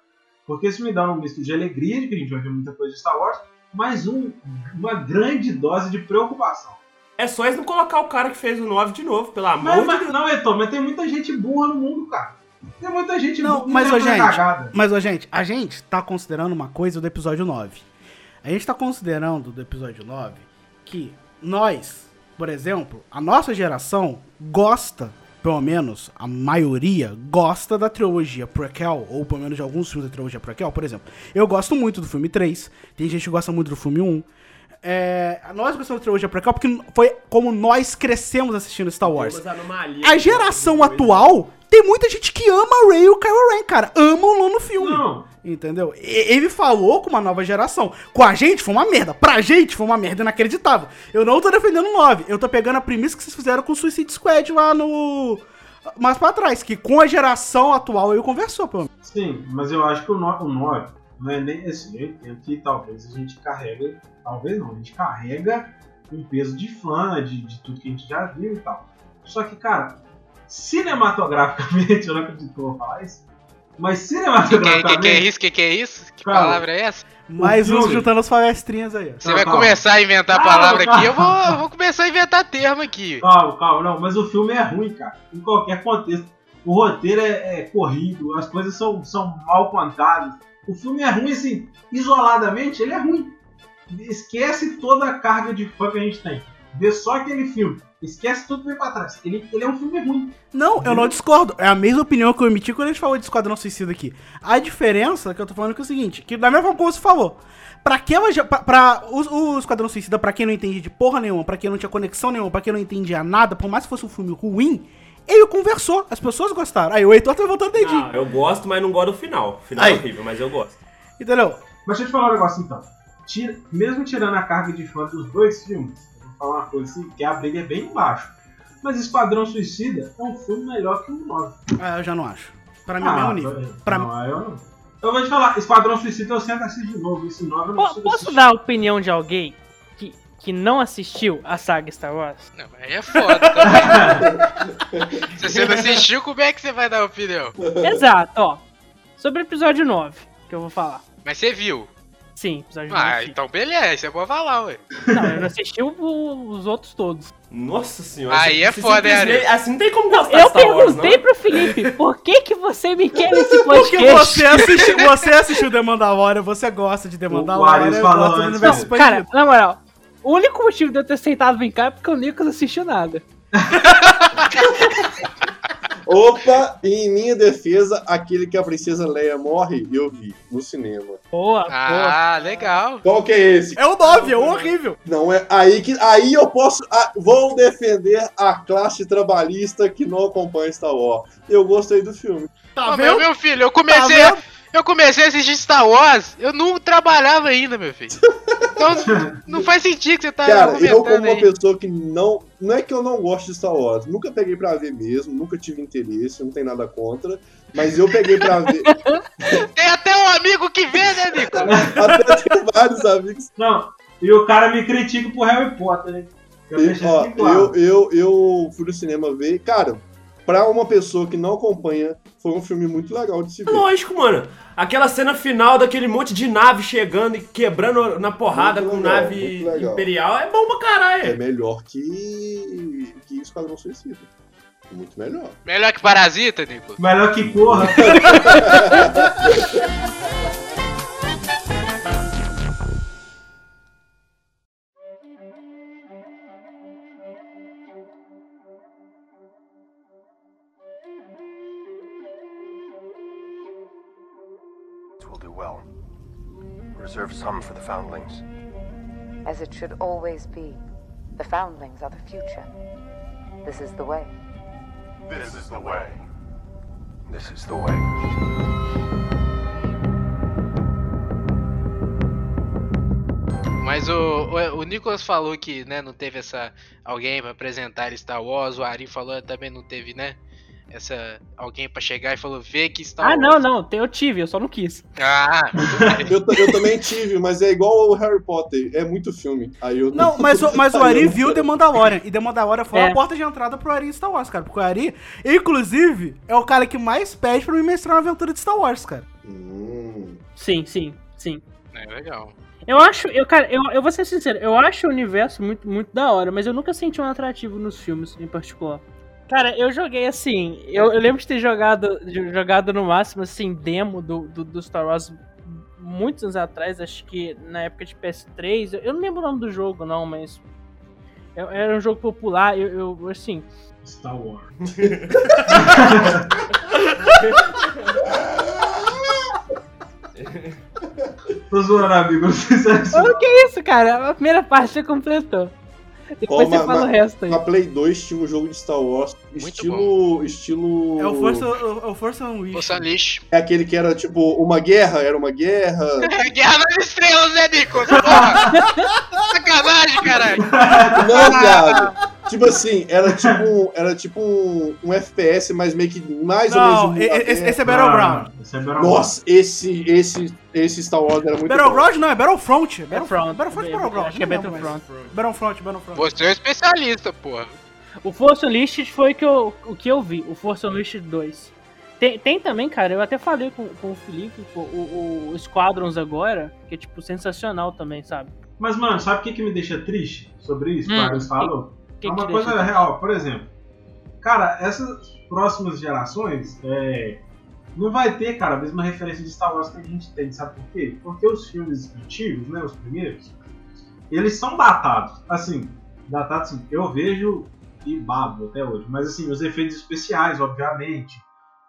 Porque isso me dá um misto de alegria, de que a gente vai ver muita coisa de Star Wars, mas um, uma grande dose de preocupação. É só eles não colocar o cara que fez o 9 de novo, pelo amor Mas, de mas, Deus. não, Eton, mas tem muita gente burra no mundo, cara. Tem muita gente Não, burra mas, ô, inventando gente, cagada. Mas, ó, gente, a gente tá considerando uma coisa do episódio 9. A gente tá considerando do episódio 9 que nós, Por exemplo, a nossa geração gosta, pelo menos a maioria, gosta da trilogia prequel, ou pelo menos de alguns filmes da trilogia prequel. Por exemplo, eu gosto muito do filme 3, tem gente que gosta muito do filme 1. É, nós gostamos da trilogia prequel porque foi como nós crescemos assistindo Star Wars. A geração atual tem muita gente que ama a Rey e o Kylo Ren, cara. Amam lá no filme. Não. Entendeu? E- Ele falou com uma nova geração. Com a gente foi uma merda. Pra gente foi uma merda inacreditável. Eu não tô defendendo o 9. Eu tô pegando a premissa que vocês fizeram com o Suicide Squad lá no. Mais pra trás. Que com a geração atual eu conversou, pelo menos. Sim, mas eu acho que o 9, o 9 não é nem assim. Eu entendo que talvez a gente carrega. Talvez não, a gente carrega um peso de fã, de, de tudo que a gente já viu e tal. Só que, cara, cinematograficamente, eu não acredito que eu vou falar isso, mas Que que, que que é cinematograficamente. isso? Que que é isso? Que Cara, palavra é essa? Mais uns juntando as palestrinhas aí. ó. Você vai calma. começar a inventar Calma, palavra aqui, eu vou, calma. eu vou começar a inventar termo aqui. Calma, calma, não, mas o filme é ruim, cara. Em qualquer contexto. O roteiro é, é corrido, as coisas são, são mal contadas. O filme é ruim, assim, isoladamente, ele é ruim. Esquece toda a carga de fã que a gente tem. Vê só aquele filme. Esquece tudo que vem pra trás. Ele, ele é um filme ruim. Não, eu não discordo. É a mesma opinião que eu emiti quando a gente falou de Esquadrão Suicida aqui. A diferença que eu tô falando é, que é o seguinte, que da mesma forma como você falou, pra aquela, pra, pra o, o Esquadrão Suicida, pra quem não entende de porra nenhuma, pra quem não tinha conexão nenhuma, pra quem não entendia nada, por mais que fosse um filme ruim, ele conversou, as pessoas gostaram. Aí o Heitor tá levantando o dedinho. Ah, eu gosto, mas não gosto do final. O final Aí. é horrível, mas eu gosto. Entendeu? Mas deixa eu te falar um negócio então. Tira- mesmo tirando a carga de fã dos dois filmes, eu vou falar uma coisa assim, que a briga é bem embaixo. Mas Esquadrão Suicida é um filme melhor que o 9. Ah, eu já não acho. Pra mim é o mesmo nível. Pra não, eu não. Eu vou te falar, Esquadrão Suicida eu sempre assisto de novo. Esse 9 eu não Posso assistir. dar a opinião de alguém que, que não assistiu a saga Star Wars? Não, mas aí é foda também. Se você não assistiu, como é que você vai dar opinião? Exato, ó. Sobre o episódio 9, que eu vou falar. Mas você viu. Sim, episódio 9. Ah, então beleza, você pode falar, ué. Não, eu não assisti o- os outros todos. Nossa senhora. Aí é foda, simplesmente- Ari? Assim não tem como gostar Eu Star Wars, perguntei não. pro Felipe, por que que você me quer nesse Porque podcast? você assistiu, você assistiu The Mandalorian, você gosta de The Mandalorian, eu falou antes, universo né? Cara, na moral, o único motivo de eu ter aceitado vir cá é porque o Nicolas assistiu nada. Opa, e em minha defesa, aquele que a princesa Leia morre, eu vi no cinema. Boa, boa. Ah, legal. Qual que é esse? É o 9, é o horrível. Não é aí que aí eu posso ah, vou defender a classe trabalhista que não acompanha Star Wars. Eu gostei do filme. Tá Ô, meu, vendo? meu filho, eu Tá comecei, vendo? Eu comecei a assistir Star Wars, eu não trabalhava ainda, meu filho. Então não faz sentido que você tá Cara, eu como uma aí. pessoa que não. Não é que eu não gosto de Star Wars. Nunca peguei pra ver mesmo, nunca tive interesse, não tem nada contra. Mas eu peguei pra ver. Tem até um amigo que vê, né, Nico? Até tem vários amigos. Não, e o cara me critica por Harry Potter, né? Eu E, deixei ó, claro. eu, eu, eu fui no cinema ver. Cara, pra uma pessoa que não acompanha, foi um filme muito legal de se ver. Lógico, mano. Aquela cena final daquele monte de nave chegando e quebrando na porrada Muito com legal, nave imperial é bom pra caralho. É melhor que. que Esquadrão Suicida. Muito melhor. Melhor que Parasita, Nico. Melhor que corra. well. Reserve some for the foundlings. as it should always be. The foundlings are the future. This is the way. This is the way. This is the way. Mas o, o, o Nicolas falou que, né, não teve essa alguém pra apresentar Star Wars, o Ari falou também não teve, né, essa alguém pra chegar e falou, vê que Star Ah, não, não, eu tive, eu só não quis. Ah, Eu, eu também tive, mas é igual o Harry Potter. É muito filme. Aí eu Não, mas, o- mas o Ari viu The Mandalorian. E The Mandalorian foi É. a porta de entrada pro Ari em Star Wars, cara. Porque o Ari, inclusive, é o cara que mais pede pra me mestrar uma aventura de Star Wars, cara. Hum, Sim, sim, sim. é legal. Eu acho, eu, cara, eu, eu vou ser sincero, eu acho o universo muito, muito da hora, mas eu nunca senti um atrativo nos filmes em particular. Cara, eu joguei assim, eu, eu lembro de ter jogado, de- jogado no máximo, assim, demo do, do, do Star Wars muitos anos atrás, acho que na época de PS3, eu, eu não lembro o nome do jogo não, mas É- Era um jogo popular, eu, eu assim. Star Wars. Tô zoando, amigo. Não sei se é isso. O que é isso, cara? A primeira parte você completou. Depois Ó, você fala o resto aí. Na Play 2 tinha um jogo de Star Wars, estilo. estilo. É o Força, o, é o Força Unleashed. Força lixo. É aquele que era tipo uma guerra, era uma guerra. Guerra nas Estrelas, né? Porra! Sacanagem, caralho! Não, viado. Tipo assim, era tipo, um- era tipo um, um FPS, mas meio que mais ou Não, menos. e- e- esse, esse é Battleground. Ah, esse é Battleground. Nossa, esse, esse, esse Star Wars era muito bom. Battleground não, é Battlefront. Battlefront. Battlefront, É, Battleground. acho que é não Battlefront. Battlefront, Battlefront. Você é um especialista, porra. O Force Unleashed foi que eu, o que eu vi, o Force Unleashed 2. Tem, tem também, cara, eu até falei com, com o Felipe, pô, o, o Squadrons agora, que é tipo sensacional também, sabe? Mas, mano, sabe o que, que me deixa triste sobre isso? Hum, o falou? Que é uma que coisa real, por exemplo. Cara, essas próximas gerações é, não vai ter, cara, a mesma referência de Star Wars que a gente tem, sabe por quê? Porque os filmes antigos, né, os primeiros, eles são datados. Assim, datados assim, eu vejo e babo até hoje, mas assim, os efeitos especiais, obviamente,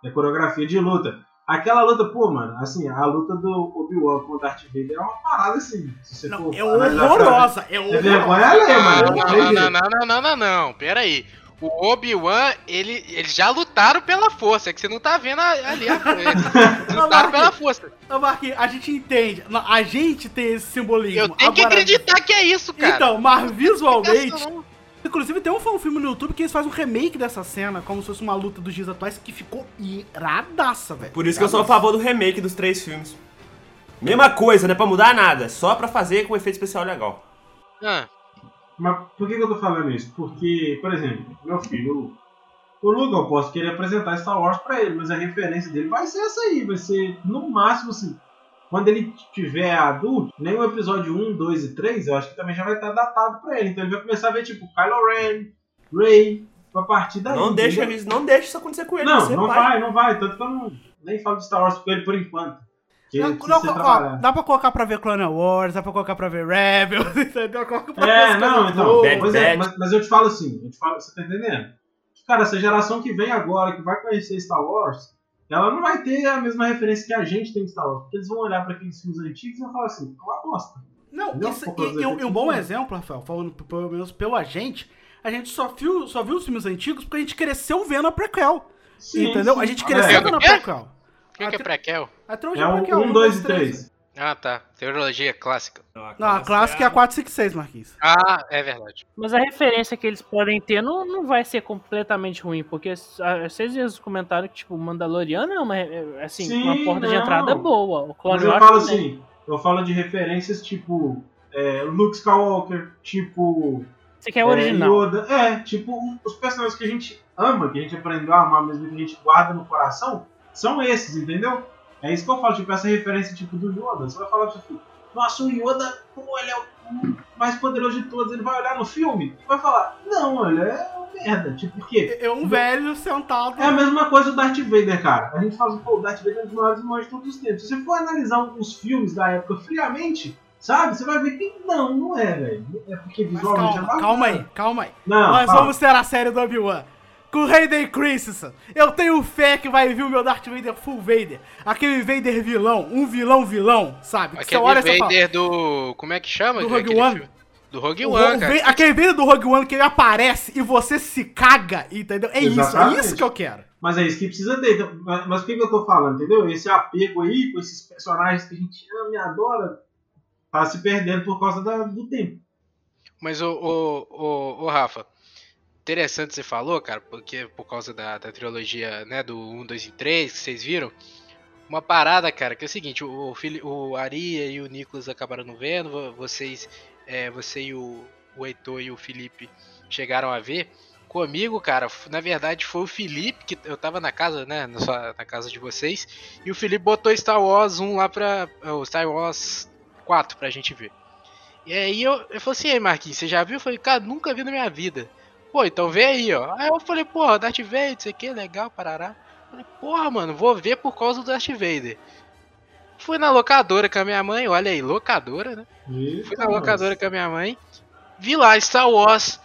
a coreografia de luta. Aquela luta, pô, mano, assim, a luta do Obi-Wan com o Darth Vader é uma parada assim. Se você Não, for é analisar pra- horrorosa, é É vergonha horrorosa. alheia, mano. Não, não não, não, não, não, não, não, não. Pera aí. O Obi-Wan, ele, eles já lutaram pela força, é que você não tá vendo a- ali a coisa. Lutaram pela força. Ô, Marquinhos, a gente entende. Não, A gente tem esse simbolismo. Eu tenho que Agora- acreditar que é isso, cara. Então, mas visualmente. Inclusive, tem um um filme no YouTube que eles fazem um remake dessa cena, como se fosse uma luta dos dias atuais, que ficou iradaça, velho. Por isso que eu sou a favor do remake dos três filmes. Mesma coisa, não é pra mudar nada, só pra fazer com efeito especial legal. Ah, Mas por que, que eu tô falando isso? Porque, por exemplo, meu filho, o Luke, eu posso querer apresentar Star Wars pra ele, mas a referência dele vai ser essa aí, vai ser no máximo assim. Quando ele tiver adulto, nem o episódio 1, 2 e 3, eu acho que também já vai estar datado pra ele. Então ele vai começar a ver tipo Kylo Ren, Rey, a partir daí. Não deixa, isso- não deixa isso acontecer com ele. Não, não vai, não vai. Tanto que eu não, nem falo de Star Wars com ele por enquanto. Não, ele não, ó, dá pra colocar pra ver Clone Wars, dá pra colocar pra ver Rebels, entendeu? Coloca pra ver É, não, então. boas. Bad Pois é, mas, mas eu te falo assim, eu te falo, você tá entendendo? Cara, essa geração que vem agora, que vai conhecer Star Wars, ela não vai ter a mesma referência que a gente tem de Star Wars. Porque eles vão olhar pra aqueles filmes antigos e vão falar assim, é uma bosta. Não, isso, e, e um- e um bom exemplo, Rafael, falando pelo menos pelo agente, a gente só viu, só viu os filmes antigos porque a gente cresceu vendo a prequel. Sim, entendeu? sim. A gente Ah, cresceu é. vendo a Quê? prequel. o que, que é prequel? A trilogia É o prequel, 1, 2 e 3. Ah, tá. Teologia clássica. Não, a clássica é a 456, Marquinhos. Ah, é verdade. Mas a referência que eles podem ter não, não vai ser completamente ruim, porque vocês vezes comentaram que, tipo, o Mandaloriano é uma, é, assim, Sim, uma porta de não. entrada boa. O Clone Mas eu Wars falo também. assim, eu falo de referências tipo é, Luke Skywalker, tipo Você quer o original. É, Yoda. É, tipo, os personagens que a gente ama, que a gente aprendeu a amar mesmo, que a gente guarda no coração, são esses, entendeu? É isso que eu falo, tipo, essa referência tipo do Yoda. Você vai falar tipo, nossa, o Yoda, pô, ele é o mais poderoso de todos. Ele vai olhar no filme e vai falar, não, ele é uma merda. Tipo, por quê? É um velho sentado. É a mesma coisa do Darth Vader, cara. A gente fala assim, pô, o Darth Vader é um dos maiores de todos os tempos. Se você for analisar os filmes da época friamente, sabe? Você vai ver que não, não é, velho. É porque Mas visualmente calma, é calma aí, calma aí. Não, Nós fala. vamos ter a série do Obi-Wan. Com o Hayden Christensen. Eu tenho fé que vai vir o meu Darth Vader full Vader. Aquele Vader vilão, um vilão vilão, sabe? Que Aquele fala, Vader do. Como é que chama? Do Rogue One. filme? Do Rogue One, o cara. Aquele Vader do Rogue One que ele aparece e você se caga, entendeu? É isso, é Exatamente. isso que eu quero. Mas é isso que precisa ter. Então, mas mas o que, que eu tô falando, entendeu? Esse apego aí com esses personagens que a gente ama e adora tá se perdendo por causa da- do tempo. Mas o, o, o, o Rafa, interessante você falou, cara, porque por causa da, da trilogia, né, do 1, 2 e 3, que vocês viram. Uma parada, cara, que é o seguinte, o, o, Fili- o Aria e o Nicolas acabaram não vendo, vo- vocês, é, você e o, o Heitor e o Felipe chegaram a ver. Comigo, cara, na verdade foi o Felipe, que eu tava na casa, né, na, sua, na casa de vocês, e o Felipe botou Star Wars 1 lá pra, o Star Wars 4 pra gente ver. E aí eu, eu falei assim, ei Marquinhos, você já viu? Eu falei, cara, nunca vi na minha vida. Pô, então vê aí, ó. Aí eu falei, porra, Darth Vader, isso aqui é legal, parará. Eu Falei, porra, mano, vou ver por causa do Darth Vader. Fui na locadora com a minha mãe, olha aí, locadora, né? Fui na locadora com a minha mãe, vi lá Star Wars.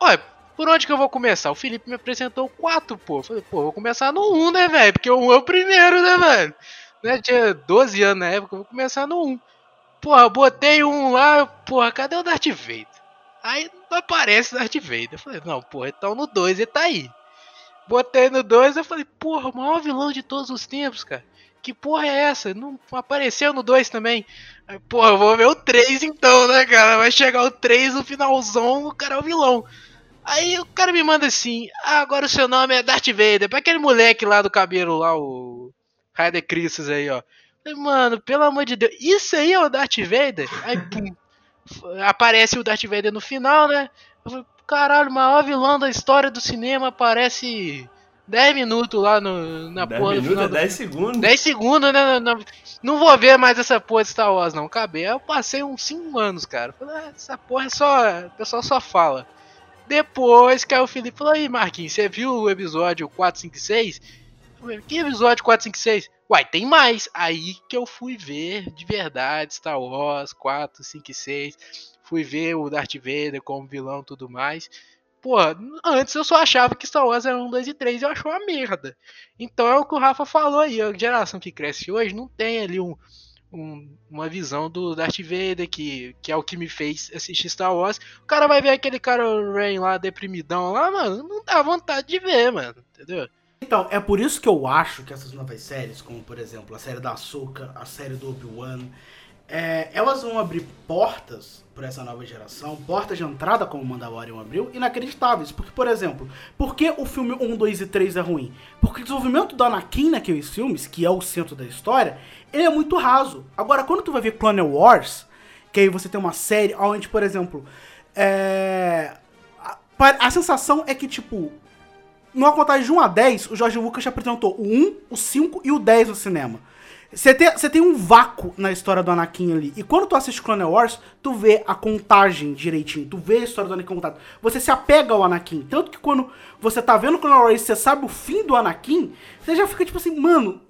olha, por onde que eu vou começar? O Felipe me apresentou o 4, pô. Eu Falei, pô, vou começar no 1, né, velho? Porque o 1 é o primeiro, né, velho? Né, tinha 12 anos na época, eu vou começar no 1. Porra, eu botei um lá, porra, cadê o Darth Vader? Aí não aparece Darth Vader. Eu falei, não, porra, então no 2 ele tá aí. Botei no 2, eu falei, porra, o maior vilão de todos os tempos, cara. Que porra é essa? Não apareceu no 2 também. Aí, porra, eu vou ver o 3 então, né, cara? Vai chegar o 3 no finalzão, o cara é o vilão. Aí o cara me manda assim, ah, agora o seu nome é Darth Vader. Pra aquele moleque lá do cabelo lá, o Raider Christus aí, ó. Falei, Mano, pelo amor de Deus, isso aí é o Darth Vader? Aí, pum, aparece o Darth Vader no final, né? Eu falei, caralho, o maior vilão da história do cinema aparece 10 minutos lá no, na 10 porra do minutos final é do 10 segundos. 10 segundos, né? Não, não vou ver mais essa porra de Star Wars, não. Acabei. Aí eu passei uns 5 anos, cara. Falei, ah, essa porra é só. O pessoal só fala. Depois aí o Felipe falou, aí, Marquinhos, você viu o episódio 456? Eu falei, Que episódio 456? Uai, tem mais. Aí que eu fui ver de verdade Star Wars 456. Fui ver o Darth Vader como vilão e tudo mais. Pô, antes eu só achava que Star Wars era 1, 2 e 3 e eu achava uma merda. Então é o que o Rafa falou aí, a geração que cresce hoje não tem ali um, um- uma visão do Darth Vader, que, que é o que me fez assistir Star Wars. O cara vai ver aquele cara Rain lá, deprimidão lá, mano, não dá vontade de ver, mano, entendeu? Então, é por isso que eu acho que essas novas séries, como por exemplo a série da Ahsoka, a série do Obi-Wan, é, elas vão abrir portas para essa nova geração, portas de entrada como o Mandalorian abriu, inacreditáveis. Porque, por exemplo, por que o filme 1, 2 e 3 é ruim? Porque o desenvolvimento do Anakin naqueles filmes, que é o centro da história, ele é muito raso. Agora, quando tu vai ver Clone Wars, que aí você tem uma série onde, por exemplo, é... a, a sensação é que, tipo, numa contagem de 1 a 10, o Jorge Lucas já apresentou o 1, o 5 e o 10 no cinema. Você tem, tem um vácuo na história do Anakin ali. E quando tu assiste Clone Wars, tu vê a contagem direitinho. Tu vê a história do Anakin contada. Você se apega ao Anakin. Tanto que quando você tá vendo Clone Wars e você sabe o fim do Anakin, você já fica tipo assim, mano,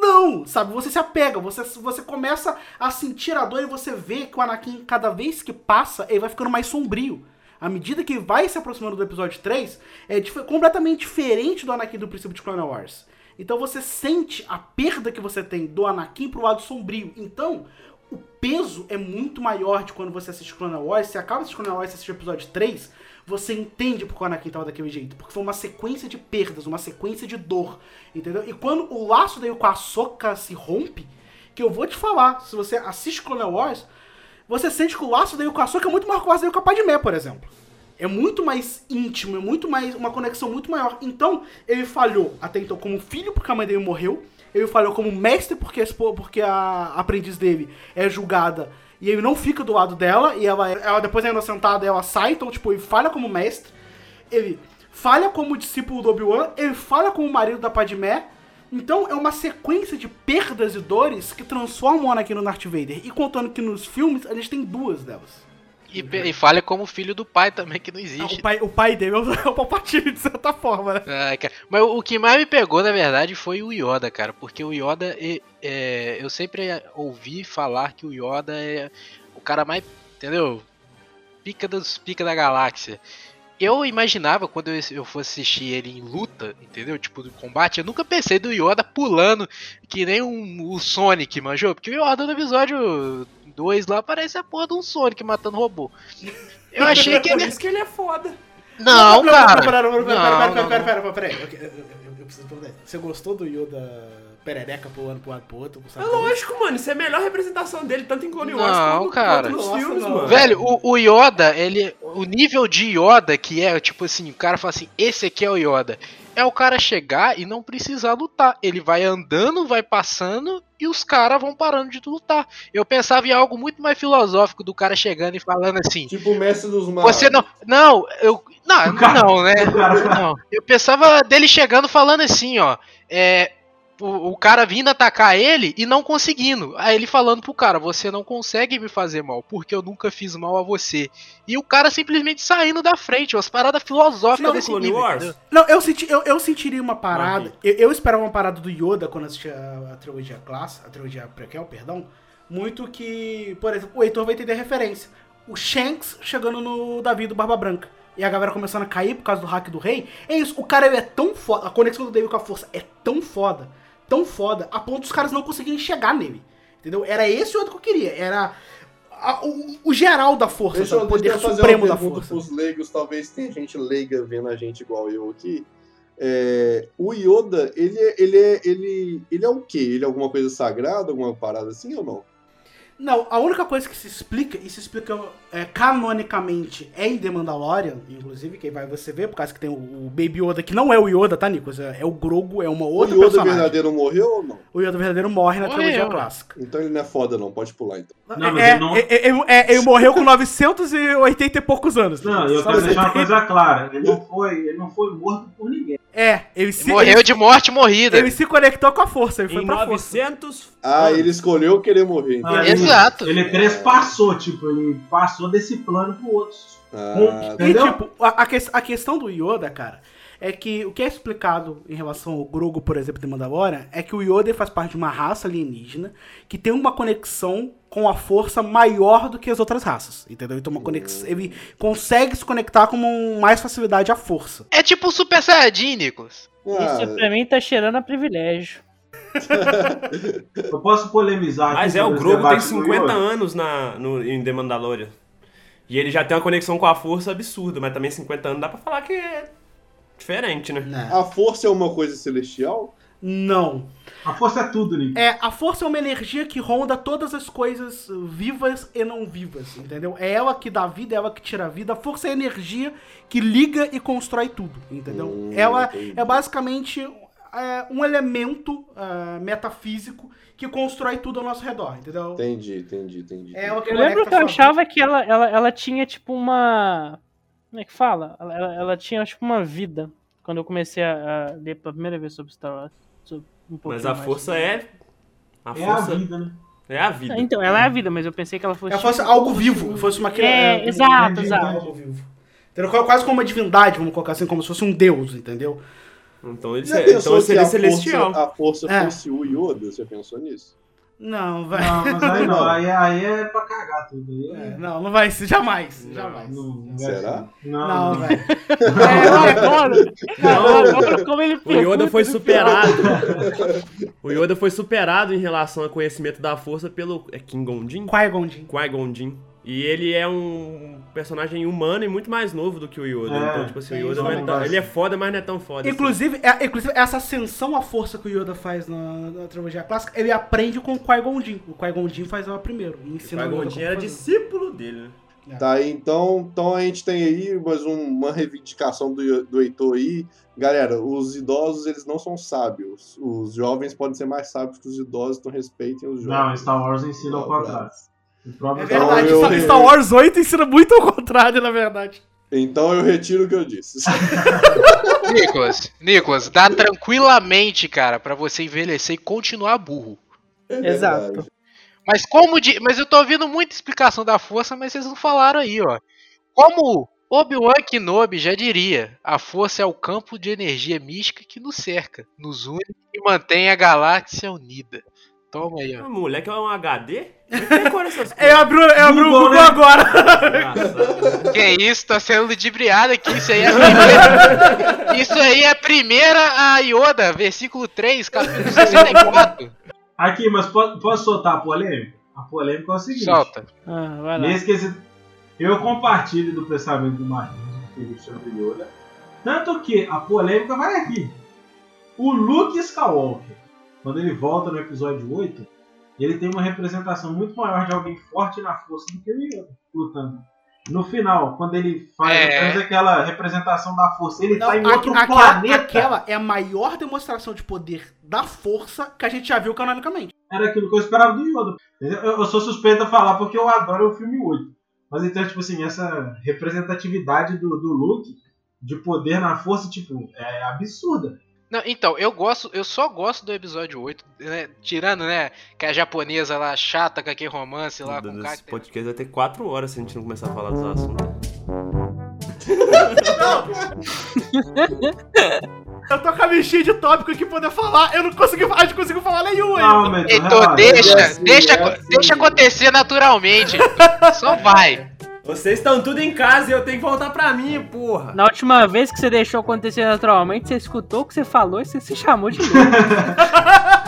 não, sabe? Você se apega, você, você começa a sentir a dor e você vê que o Anakin, cada vez que passa, ele vai ficando mais sombrio. À medida que vai se aproximando do episódio 3, é completamente diferente do Anakin do princípio de Clone Wars. Então você sente a perda que você tem do Anakin pro lado sombrio. Então, o peso é muito maior de quando você assiste Clone Wars. Você acaba de Clone Wars e assiste o episódio 3, você entende porque o Anakin tava daquele jeito. Porque foi uma sequência de perdas, uma sequência de dor. Entendeu? E quando o laço dele com a Soca se rompe, que eu vou te falar, se você assiste Clone Wars, você sente que o laço dele com a Soca é muito maior que o laço dele com a Padmé, por exemplo. É muito mais íntimo, é muito mais. uma conexão muito maior. Então, ele falhou até então como filho, porque a mãe dele morreu. Ele falhou como mestre, porque, porque a aprendiz dele é julgada e ele não fica do lado dela. E ela, ela depois é inocentada ela sai. Então, tipo, ele falha como mestre. Ele falha como discípulo do Obi-Wan. Ele falha como marido da Padmé. Então, é uma sequência de perdas e dores que transformam o Anakin no Darth Vader. E contando que nos filmes, a gente tem duas delas. E, e falha como filho do pai também, que não existe. O pai, o pai dele é o Palpatine, de certa forma, né? Ai, cara. Mas o que mais me pegou, na verdade, foi o Yoda, cara. Porque o Yoda, e- é, eu sempre ouvi falar que o Yoda é o cara mais, entendeu? Pica dos pica da galáxia. Eu imaginava quando eu, fosse assistir ele em luta, entendeu? Tipo, do combate, eu nunca pensei do Yoda pulando que nem um, o Sonic, manjou? Porque o Yoda no episódio 2 lá parece a porra de um Sonic matando robô. Eu achei que Por ele. isso que ele é foda. Não, cara. Pera, pera, pera, pera, pera, pera, pera, pera, pera, eu, eu, eu, eu preciso perguntar. Você gostou do Yoda perereca pulando pro lado pro outro? É lógico, mano. Isso é a melhor representação dele, tanto em Clone Wars Não, quanto, cara. quanto nos Nossa, filmes, não. mano. Velho, o, o Yoda, ele. O nível de Yoda que é, tipo assim, o cara fala assim, esse aqui é o Yoda. É o cara chegar e não precisar lutar. Ele vai andando, vai passando e os caras vão parando de lutar. Eu pensava em algo muito mais filosófico do cara chegando e falando assim. Tipo o mestre dos magos. Você não. Não, eu. Não, não, né? Não. Eu pensava dele chegando falando assim, ó. É. O, o cara vindo atacar ele e não conseguindo. Aí ele falando pro cara: Você não consegue me fazer mal, porque eu nunca fiz mal a você. E o cara simplesmente saindo da frente, umas paradas filosóficas Não, desse Clone nível. Wars? Não, eu, senti, eu, eu sentiria uma parada. Eu, eu esperava uma parada do Yoda quando assisti a, a trilogia Class, a trilogia Prequel, perdão. Muito que, por exemplo, o Heitor vai entender a referência. O Shanks chegando no Davi do Barba Branca. e a galera começando a cair por causa do hack do rei, é isso, o cara ele é tão foda, a conexão do David com a força é tão foda, tão foda, a ponto dos caras não conseguirem chegar nele. Entendeu? Era esse o outro que eu queria, era a- o, o geral da força, Deixa o poder supremo da força. pros leigos, talvez tenha gente leiga vendo a gente igual eu aqui. É, o Yoda, ele é, ele, é, ele, ele é o quê? Ele é alguma coisa sagrada, alguma parada assim ou não? Não, a única coisa que se explica, e se explica é, canonicamente, é em The Mandalorian, inclusive, que vai você ver, por causa que tem o, o Baby Yoda, que não é o Yoda, tá, Nicolas? É, é o Grogu, é uma O outra Yoda personagem. verdadeiro morreu ou não? O Yoda verdadeiro morre na Morreu. trilogia clássica. Então ele não é foda não, pode pular então. Não, mas é, ele não- é, é, é, ele morreu com 980 e poucos anos. Não, eu quero deixar uma coisa clara. Ele não foi, ele não foi morto por ninguém. É, ele se, Morreu ele, de morte morrida. ele se conectou com a força, ele foi Em pra força. 900 Ah, anos. ele escolheu querer morrer. então. Ah, ele- Exato. Ele trespassou, tipo, ele passou desse plano pro outro. Ah, E, Entendeu? tipo, a, a questão do Yoda, cara, é que o que é explicado em relação ao Grogu, por exemplo, de Mandalorian, é que o Yoda faz parte de uma raça alienígena que tem uma conexão com a força maior do que as outras raças, entendeu? Então, uma conexão, ele consegue se conectar com mais facilidade à força. É tipo o Super Saiyajin, Nicolas. ah, Isso pra mim tá cheirando a privilégio. Eu posso polemizar aqui Mas é, o Grogu tem debate do 50 Yoda? anos na, no, em The Mandalorian. E ele já tem uma conexão com a força absurda, mas também 50 anos dá pra falar que é diferente, né? a força é uma coisa celestial? Não. A força é tudo, Nick. É, a força é uma energia que ronda todas as coisas vivas e não vivas, entendeu? É ela que dá vida, é ela que tira a vida. A força é a energia que liga e constrói tudo, entendeu? Hum, ela entendi. é basicamente é, um elemento é, metafísico que constrói tudo ao nosso redor, entendeu? Entendi, entendi, entendi. É ela que Eu lembro que eu achava que ela, ela, ela tinha tipo uma. Como é que fala? Ela, ela, ela tinha tipo uma vida. Quando eu comecei a, a ler pela primeira vez sobre Star Wars. sobre um Mas a mais. força é. A É a força vida, né? é a vida. Então, ela é a vida, mas eu pensei que ela fosse. Ela fosse tipo- algo vivo, fosse uma É, uma exato, exato. algo vivo. Entendeu? Quase como uma divindade, vamos colocar assim, como se fosse um deus, entendeu? Então ele, se- então ele se seria a celestial. Força, a força É. fosse o Yoda? Você pensou nisso? Não, vai. Não, mas aí não, aí, aí é pra cagar tudo. Aí É, é- não, não vai ser, jamais, Não. jamais. não, não vai Será? ser. Não, Não, não. velho. É, adoro. Eu adoro como ele O Yoda foi superado. o Yoda foi superado em relação ao conhecimento da força pelo. É King Gondin? Qui-Gon Jinn. Qui-Gon Jinn. E ele é um personagem humano e muito mais novo do que o Yoda. É, então, tipo assim, o é Yoda não é tão, ele é foda, mas não é tão foda. assim. Inclusive, é- inclusive, essa ascensão à força que o Yoda faz na, na trilogia clássica, ele aprende com o Qui-Gon Jinn. O Qui-Gon Jinn faz ela primeiro. E O ensina o Qui-Gon Jinn era fazer. discípulo dele, né? Tá, então, então a gente tem aí mais um- uma reivindicação do, do Heitor aí. Galera, os idosos, eles não são sábios. Os jovens podem ser mais sábios que os idosos, então respeitem os Não, jovens. Star Wars ensina ao contrário. Abraço. O próprio É Star verdade, eu- Star- Wars 8 ensina muito ao contrário, na verdade. Então eu retiro o que eu disse. Nicolas, Nicolas, dá tranquilamente, cara, pra você envelhecer e continuar burro. É Exato. Mas como de. Mas eu tô ouvindo muita explicação da força, mas vocês não falaram aí, ó. Como Obi-Wan Kenobi já diria, a força é o campo de energia mística que nos cerca, nos une e mantém a galáxia unida. Toma aí, ó. O moleque é um HD? Decora essas Eu abri, eu abri o Google, Google né? agora. Engraçado. Que isso, tá sendo ludibriado aqui. Isso aí é a primeira. Isso aí é a primeira a Yoda, versículo 3, capítulo 64. Aqui, mas po- posso soltar a polêmica? A polêmica é o seguinte. Solta. Ah, vai lá. Eu compartilho do pensamento do Marquinhos, do Felipe sobre Yoda. Tanto que a polêmica vai aqui. O Luke Skywalker, quando ele volta no episódio 8, ele tem uma representação muito maior de alguém forte na força do que o Yoda lutando. No final, quando ele faz É. faz aquela representação da força, ele Não, tá em outro aquela, planeta. aquela é a maior demonstração de poder da força que a gente já viu canonicamente. Era aquilo que eu esperava do Yoda. Eu, eu sou suspeito a falar porque eu adoro o filme 8. Mas então, tipo assim, essa representatividade do, do Luke, de poder na força, tipo, é absurda. Não, então, eu gosto, eu só gosto do episódio 8, né? Tirando, né, que a japonesa lá chata com aquele romance lá com o cara. Esse podcast vai ter 4 horas se a gente não começar a falar dos assuntos. Eu tô com a de tópico aqui pra poder falar. Eu não consegui, a gente conseguiu falar nenhum Não, ainda. Então relaxa. deixa, é assim, deixa, é assim. deixa acontecer naturalmente. Só vai. Vocês estão tudo em casa e eu tenho que voltar pra mim, porra. Na última vez que você deixou acontecer naturalmente, você escutou o que você falou e você se chamou de novo.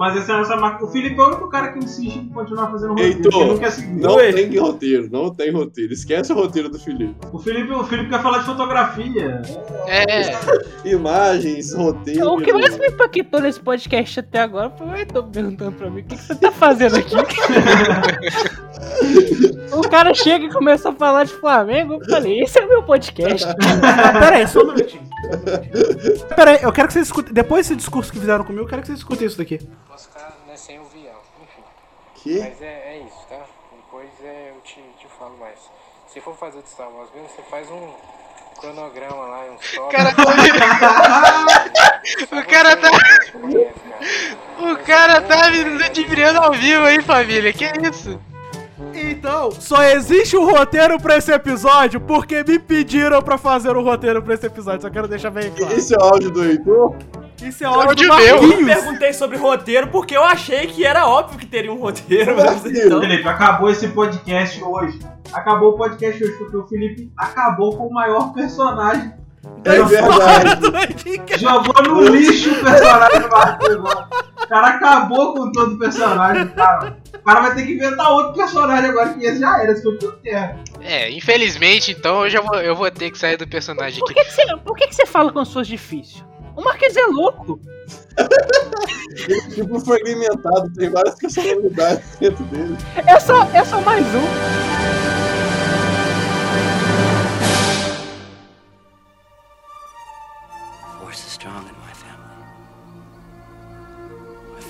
Mas essa é a nossa marca. O Felipe é o único cara que insiste em continuar fazendo roteiro. Heitor, não quer seguir. Não tem roteiro, não tem roteiro. Esquece o roteiro do Felipe. O Felipe, o Felipe quer falar de fotografia. É. Imagens, roteiro. o que mais me impactou nesse podcast até agora foi o Heitor perguntando pra mim o que, que você tá fazendo aqui. o cara chega e começa a falar de Flamengo. Eu falei, esse é o meu podcast. Ah, Pera aí, só um minutinho. Pera aí, eu quero que vocês escutem. Depois desse discurso que fizeram comigo, eu quero que vocês escutem isso daqui. Posso ficar né, sem o vião, enfim. Que? Mas é, é isso, tá? Depois é, eu te, te falo mais. Se for fazer o de Star Wars mesmo, você faz um cronograma lá, um stop. Cara, o cara tá. O cara tá me ludibriando ao vivo aí, família. Que isso? Então, só existe um roteiro pra esse episódio porque me pediram pra fazer um roteiro pra esse episódio. Só quero deixar bem claro. Esse é o áudio do Heitor? Isso é áudio do Eu Marquinhos. perguntei sobre roteiro porque eu achei que era óbvio que teria um roteiro. Mas então... Felipe, acabou esse podcast hoje. Acabou o podcast hoje porque o Felipe acabou com o maior personagem. É verdade. Jogou no lixo o personagem do lá. O cara acabou com todo o personagem, cara. O cara vai ter que inventar outro personagem agora, que esse já era, esse foi o que eu quero. É, infelizmente, então eu já vou, eu vou ter que sair do personagem Por aqui. que, que você, por que, que você fala com suas difíceis? O Marquês é louco. Ele é tipo fragmentado, tem várias personalidades dentro dele. É só, é só mais um.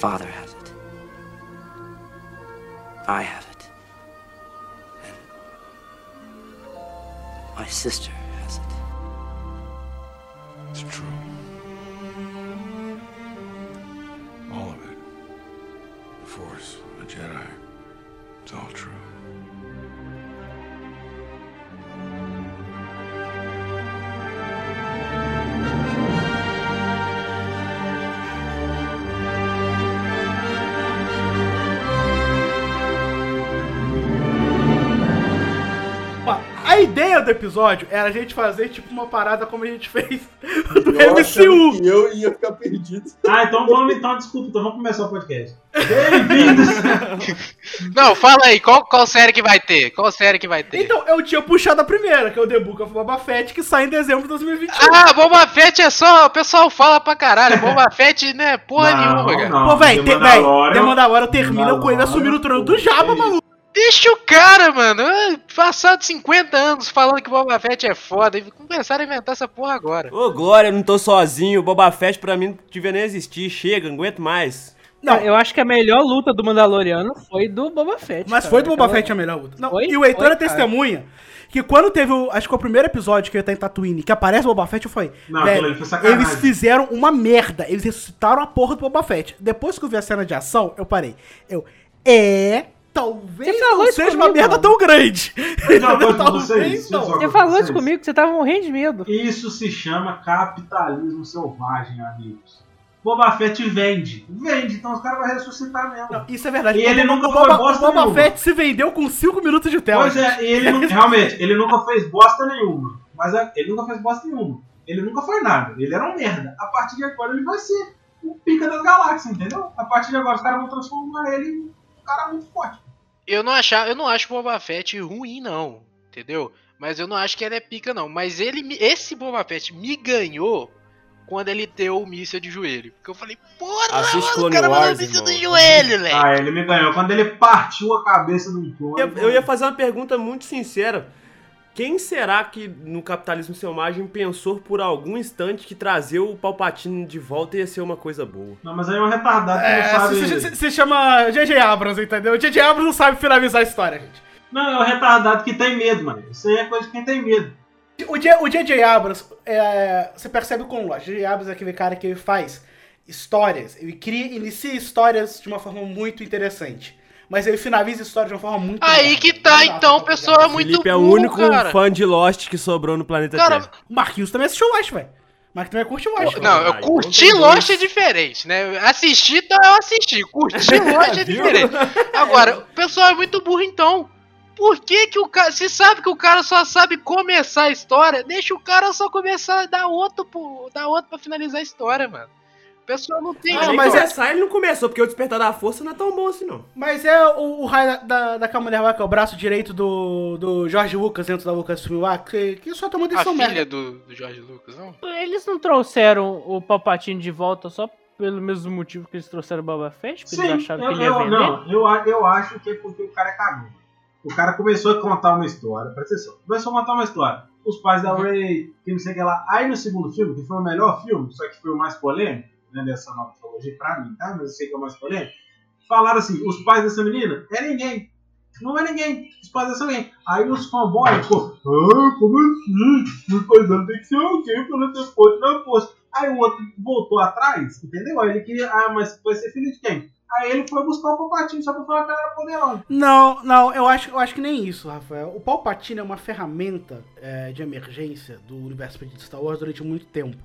Father has it. I have it. And my sister has it. It's true. All of it. The Force, the Jedi. It's all true. Do episódio era a gente fazer tipo uma parada como a gente fez do MCU. que eu ia ficar perdido. Ah, então vamos, então, desculpa, então vamos começar o podcast. Bem-vindos! Não, fala aí, qual, qual série que vai ter? Qual série que vai ter? Então, eu tinha puxado a primeira, que é o The Book of Boba Fett, que sai em dezembro de 2021. Ah, Boba Fett é só. O pessoal fala pra caralho. Boba Fett não é porra Não, nenhuma, cara. não. Pô, véi, The Mandalorian- termina com ele assumindo o trono do Jabba, maluco. Deixa o cara, mano. Ah, Passado 50 anos falando que Boba Fett é foda. E começaram a inventar essa porra agora. Ô, Glória, eu não tô sozinho. O Boba Fett pra mim não devia nem existir. Chega, não aguento mais. Não, Eu acho que a melhor luta do Mandaloriano foi do Boba Fett. mas cara. foi do Boba Aquela- Fett a melhor luta. Não, Foi? e o Heitor Foi, é testemunha que quando teve o. Acho que o primeiro episódio que ele tá em Tatooine, que aparece o Boba Fett, eu falei. Não, velho, eles fizeram uma merda. Eles ressuscitaram a porra do Boba Fett. Depois que eu vi a cena de ação, eu parei. Eu. É. Talvez Você falou não seja comigo, uma merda mano. tão grande. Não, não Você falou isso comigo, que você tava morrendo de medo. Isso se chama capitalismo selvagem, amigos. Boba Fett vende. Vende, então os caras vão ressuscitar mesmo. Não, Isso é verdade. E ele O nunca Boba- foi o bosta Boba nenhuma. Fett se vendeu com 5 minutos de tela. Pois é, e ele nu- realmente, ele nunca fez bosta nenhuma. Mas a- ele nunca fez bosta nenhuma. Ele nunca foi nada. Ele era um merda. A partir de agora ele vai ser o pica das galáxias, entendeu? A partir de agora os caras vão transformar ele em cara muito forte. Eu não, achar, eu não acho o Boba Fett ruim, não. Entendeu? Mas eu não acho que ele é pica, não. Mas ele, esse Boba Fett me ganhou quando ele deu o míssil de joelho. Porque eu falei, porra, Assiste mano, o cara mandou o Wars, míssil do joelho, velho. Ah, ele me ganhou quando ele partiu a cabeça do clone. Eu, eu ia fazer uma pergunta muito sincera. Quem será que no capitalismo selvagem pensou por algum instante que trazer o Palpatine de volta ia ser uma coisa boa? Não, mas aí é um retardado que É, não sabe. se, se- se chama J.J. Abrams, entendeu? J.J. Abrams não sabe finalizar a história, gente. Não, é um retardado que tem medo, mano. Isso aí é coisa de quem tem medo. O J- o J.J. Abrams, é, você percebe com lógica. J.J. Abrams é aquele cara que ele faz histórias. Ele cria, inicia histórias de uma forma muito interessante. Mas ele finaliza histórias de uma forma muito Aí que tá, então, pra pessoa é muito Felipe é o burro, único cara. fã de Lost que sobrou no planeta Cara, Terra. Marquinhos também assistiu Lost, velho. Marquinhos também curte Lost. velho. Não, eu curti então Lost é diferente, né? Assistir, então eu assisti. Curti Lost é diferente. Agora, o pessoal é muito burro, então. por que que o cara. Se sabe que o cara só sabe começar a história, deixa o cara só começar, dar outro, pro, dar outro pra finalizar a história, mano. O pessoal não tem. Ah, mas mas é- começar ele não começou, porque o Despertar da Força não é tão bom assim, não. Mas é o, o raio da, da, daquela mulher lá, que é o braço direito do, do Jorge Lucas dentro da Lucasfilm lá, que, que só tomou A decisão filha merda. do, do Jorge Lucas, não? Eles não trouxeram o Palpatine de volta só pelo mesmo motivo que eles trouxeram o Boba Fett? Porque eles acharam eu, que ele ia vender? não, eu, a- eu acho que é porque o cara é cagão. O cara começou a contar uma história, presta atenção, começou a contar uma história. Os pais da Rey, que não sei o que lá. Aí no segundo filme, que foi o melhor filme, só que foi o mais polêmico, né, dessa nova trilogia pra mim, tá? Mas eu sei que é mais polêmico. Falaram assim, os pais dessa menina é ninguém. Não é ninguém. Os pais dessa ninguém. Aí os fanboys ficou, ah, como assim? Os pais dela tem que ser alguém pra não ter força na força. Aí o outro voltou atrás, entendeu? Aí ele queria, ah, mas vai ser filho de quem? Aí ele foi buscar o Palpatine só pra falar que ela era poderosa. Não, não, eu acho, eu acho que nem isso, Rafael. O Palpatine é uma ferramenta é, de emergência do universo de Star Wars durante muito tempo.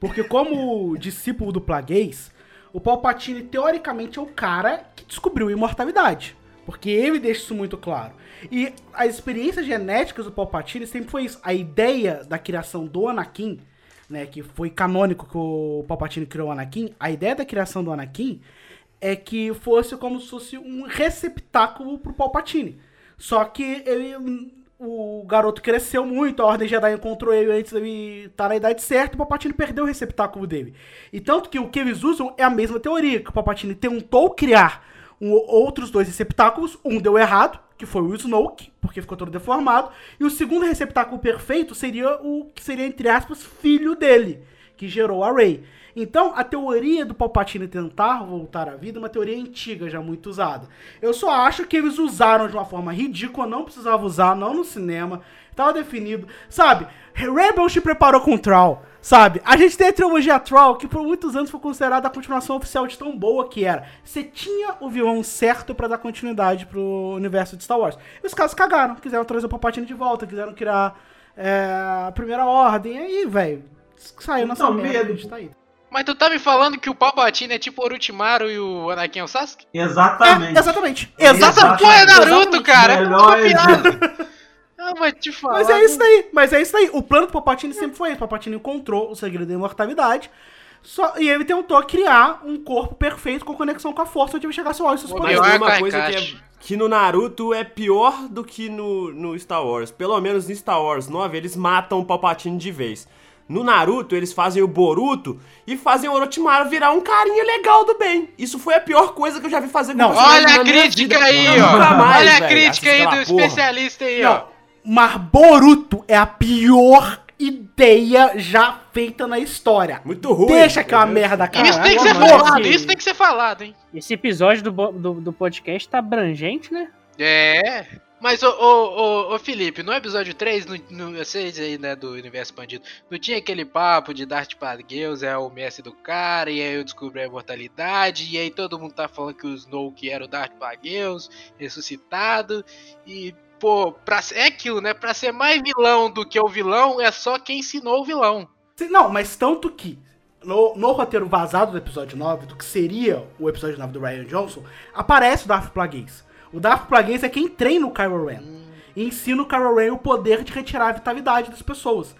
Porque como discípulo do Plagueis, o Palpatine teoricamente é o cara que descobriu a imortalidade. Porque ele deixa isso muito claro. E as experiências genéticas do Palpatine sempre foi isso. A ideia da criação do Anakin, né, que foi canônico que o Palpatine criou o Anakin, a ideia da criação do Anakin é que fosse como se fosse um receptáculo pro Palpatine. Só que ele, o garoto cresceu muito, a Ordem Jedi encontrou ele antes dele estar na idade certa, o Palpatine perdeu o receptáculo dele. E tanto que o que eles usam é a mesma teoria, que o Palpatine tentou criar um- outros dois receptáculos, um deu errado, que foi o Snoke, porque ficou todo deformado, e o segundo receptáculo perfeito seria o que seria, entre aspas, filho dele, que gerou a Rey. Então, a teoria do Palpatine tentar voltar à vida é uma teoria antiga, já muito usada. Eu só acho que eles usaram de uma forma ridícula, não precisava usar, não no cinema, tava definido. Sabe, Rebels te preparou com Troll, sabe? A gente tem a trilogia Troll, que por muitos anos foi considerada a continuação oficial de tão boa que era. Você tinha o vilão certo pra dar continuidade pro universo de Star Wars. E os caras cagaram, quiseram trazer o Palpatine de volta, quiseram criar é, a Primeira Ordem, aí, velho, saiu nessa Então, merda, medo. tá aí. Mas tu tá me falando que o Palpatine é tipo o Orochimaru e o Anakin é o Sasuke? Exatamente. É, exatamente. Essa porra é Naruto, cara. É Melhor piada. Ah, vou te falar. Mas é isso daí, mas é isso daí. O plano do Palpatine sempre foi esse. O Palpatine encontrou o segredo da imortalidade. Só, e ele tentou criar um corpo perfeito com conexão com a força onde ele chegasse ao seus Mas poderes. tem uma coisa que, é, que no Naruto é pior do que no, no Star Wars. Pelo menos no Star Wars 9, eles matam o Palpatine de vez. No Naruto, eles fazem o Boruto e fazem o Orochimaru virar um carinha legal do bem. Isso foi a pior coisa que eu já vi fazer com Não, Olha na a minha crítica aí, ó. mais, Olha a crítica aí do porra. especialista aí, ó. Não, mas Boruto é a pior ideia já feita na história. Muito ruim. Deixa que é uma merda, cara. Isso tem que ser falado, isso tem que ser falado, hein? Esse episódio do, do, do podcast tá abrangente, né? É. Mas, ô, ô, ô, ô, Felipe, no episódio 3, no, no, vocês aí, né, do Universo Expandido, não tinha aquele papo de Darth Plagueis é o mestre do cara, e aí eu descobri a imortalidade, e aí todo mundo tá falando que o Snoke era o Darth Plagueis, ressuscitado, e, pô, pra, é aquilo, né, pra ser mais vilão do que o vilão, é só quem ensinou o vilão. Não, mas tanto que no, no roteiro vazado do episódio 9, do que seria o episódio 9 do Ryan Johnson, aparece o Darth Plagueis. O Darth Plagueis é quem treina o Kylo Ren. E ensina o Kylo Ren o poder de retirar a vitalidade das pessoas.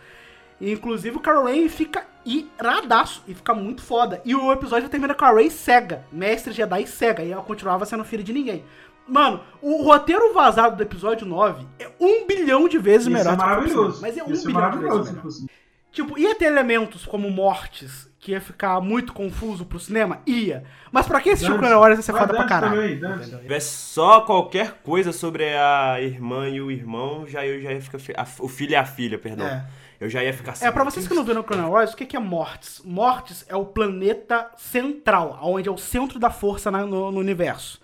E, inclusive o Kylo Ren fica iradaço e fica muito foda. E o episódio termina com a Rey cega, mestre Jedi cega, e ela continuava sendo filha de ninguém. Mano, o roteiro vazado do episódio 9 é um bilhão de vezes Isso melhor é que o maravilhoso. Mas é um Isso é bilhão de vezes melhor. Tipo, ia ter elementos como mortes, que ia ficar muito confuso pro cinema? Ia. Mas pra quem assistiu Clone Wars ia ser foda pra caralho. Se tivesse só qualquer coisa sobre a irmã e o irmão, já eu já ia ficar. fi- a- o filho e a filha, perdão. É. Eu já ia ficar assim. É, pra vocês que não viram Clone Wars, o que que é Mortis? Mortis é o planeta central, onde é o centro da força no, no universo.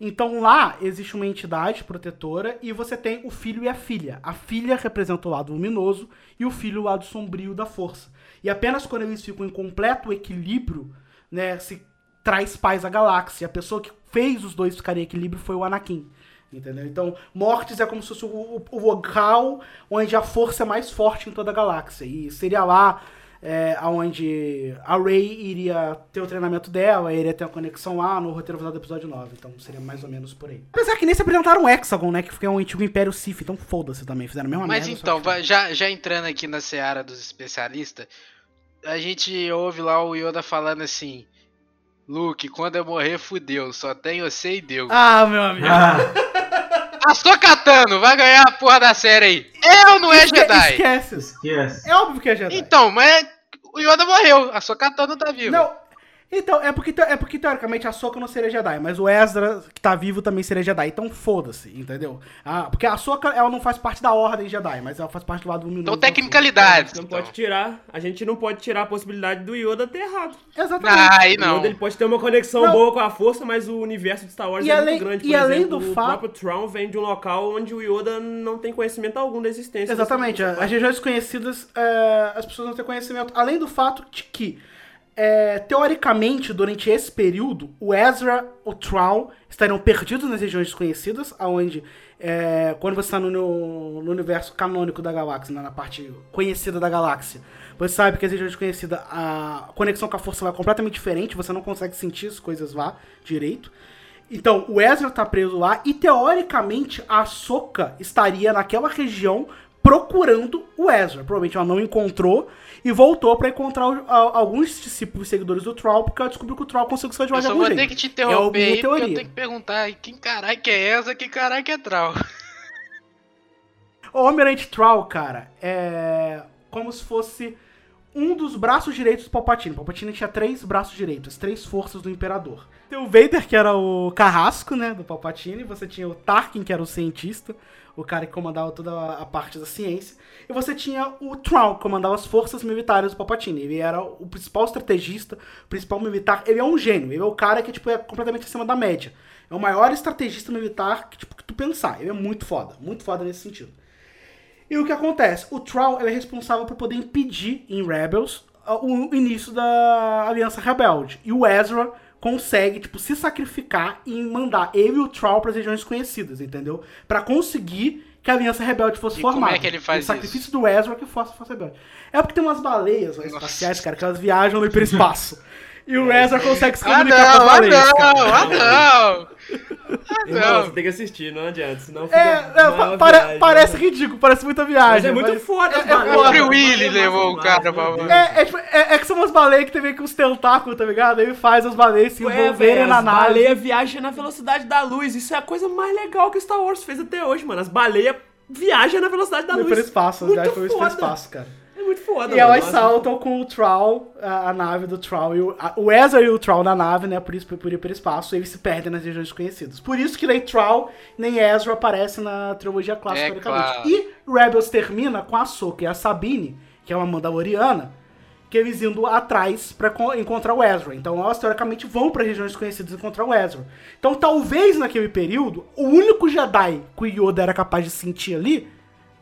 Então lá existe uma entidade protetora e você tem o filho e a filha. A filha representa o lado luminoso e o filho o lado sombrio da força. E apenas quando eles ficam em completo equilíbrio, né, se traz paz à galáxia. A pessoa que fez os dois ficarem em equilíbrio foi o Anakin. Entendeu? Então, Mortis é como se fosse o, o- local onde a força é mais forte em toda a galáxia. E seria lá é, onde a Rey iria ter o treinamento dela, iria ter uma conexão lá no roteiro final do episódio 9. Então seria mais ou menos por aí. Apesar que nem se apresentaram o Hexagon, né? Que foi um antigo Império Sith, então foda-se também. Fizeram a mesma Mas merda. então, que- já, já entrando aqui na seara dos especialistas, a gente ouve lá o Yoda falando assim: Luke, quando eu morrer, fudeu, só tem você e Deus. Ah, meu amigo. A Sokatano vai ganhar a porra da série aí. Eu não é Esque- Jedi. Esquece. Esquece. É óbvio que é Jedi. Então, mas o Yoda morreu, a Sokatano tá viva. Não. Então, é porque, é porque teoricamente a Soka não seria Jedi, mas o Ezra, que tá vivo, também seria Jedi. Então foda-se, entendeu? Ah, porque a Soka, ela não faz parte da Ordem Jedi, mas ela faz parte do lado luminoso. Então, da tecnicalidades. Não pode tirar, a gente não pode tirar a possibilidade do Yoda ter errado. Exatamente. Ah, aí O não. Yoda ele pode ter uma conexão Não. boa com a força, mas o universo de Star Wars E é além- muito grande. e Por além exemplo, do o fa- próprio Tron vem de um local onde o Yoda não tem conhecimento algum da existência. Exatamente. As regiões desconhecidas, é, as pessoas não têm conhecimento. Além do fato de que, é, teoricamente, durante esse período, o Ezra, o Troll estariam perdidos nas regiões desconhecidas, onde, quando você está no, no- universo canônico da galáxia, né, na parte conhecida da galáxia, você sabe que as regiões desconhecidas, a conexão com a força vai completamente diferente, você não consegue sentir as coisas lá direito. Então, o Ezra tá preso lá e, teoricamente, a Soka estaria naquela região procurando o Ezra. Provavelmente ela não encontrou e voltou pra encontrar o- a- alguns discípulos seguidores do Troll, porque ela descobriu que o Troll conseguiu se Eu de algum vou jeito. ter que te É interromper minha aí, eu tenho que perguntar quem caralho que é essa, quem caralho que é Trau. O Almirante Troll, cara, é como se fosse um dos braços direitos do Palpatine. O Palpatine tinha três braços direitos, três forças do Imperador. Tem o Vader, que era o carrasco, né, do Palpatine. Você tinha o Tarkin, que era o cientista, o cara que comandava toda a parte da ciência. E você tinha o Troll, que comandava as forças militares do Palpatine. Ele era o principal estrategista, o principal militar. Ele é um gênio. Ele é o cara que tipo, é completamente acima da média. É o maior estrategista militar que, tipo, que tu pensar. Ele é muito foda. Muito foda nesse sentido. E o que acontece? O Troll é responsável por poder impedir em Rebels o início da Aliança Rebelde. E o Ezra consegue, tipo, se sacrificar e mandar ele e o Troll para as regiões conhecidas, entendeu? Pra conseguir que a Aliança Rebelde fosse E como formada. é que ele faz o sacrifício do Ezra que fosse Força Rebelde. É porque tem umas baleias espaciais, cara, que elas viajam no hiperespaço. E o Ezra consegue se Ah comunicar com as não, ah baleias, não, ah não! Ah Irmão, não! você tem que assistir, não adianta, senão fica É, é, uma pa- pare- viagem, parece né? ridículo, parece muita viagem. Mas é muito foda, é, as é foda. O Free Willy mano, levou o cara pra Deus. É, é, tipo, é- é que são umas baleias que tem meio que uns tentáculos, tá ligado? Aí faz as baleias se envolverem velho, na as nave. baleias viajam na velocidade da luz. Isso é a coisa mais legal que o Star Wars fez até hoje, mano. As baleias viajam na velocidade da luz. hiperespaço, Muito já foi o foda. hiperespaço, cara. Muito foda, E elas mano. saltam com o Troll, a, a nave do Troll, e o, a- o Ezra e o Troll na nave, né, por isso por hiperespaço, eles se perdem nas regiões desconhecidas. Por isso que nem Troll nem Ezra aparecem na trilogia clássica, É teoricamente. claro. E Rebels termina com a Ahsoka e a Sabine, que é uma Mandaloriana, que eles indo atrás co- encontrar o Ezra. Então elas teoricamente vão pra regiões desconhecidas encontrar o Ezra. Então talvez naquele período, o único Jedi que o Yoda era capaz de sentir ali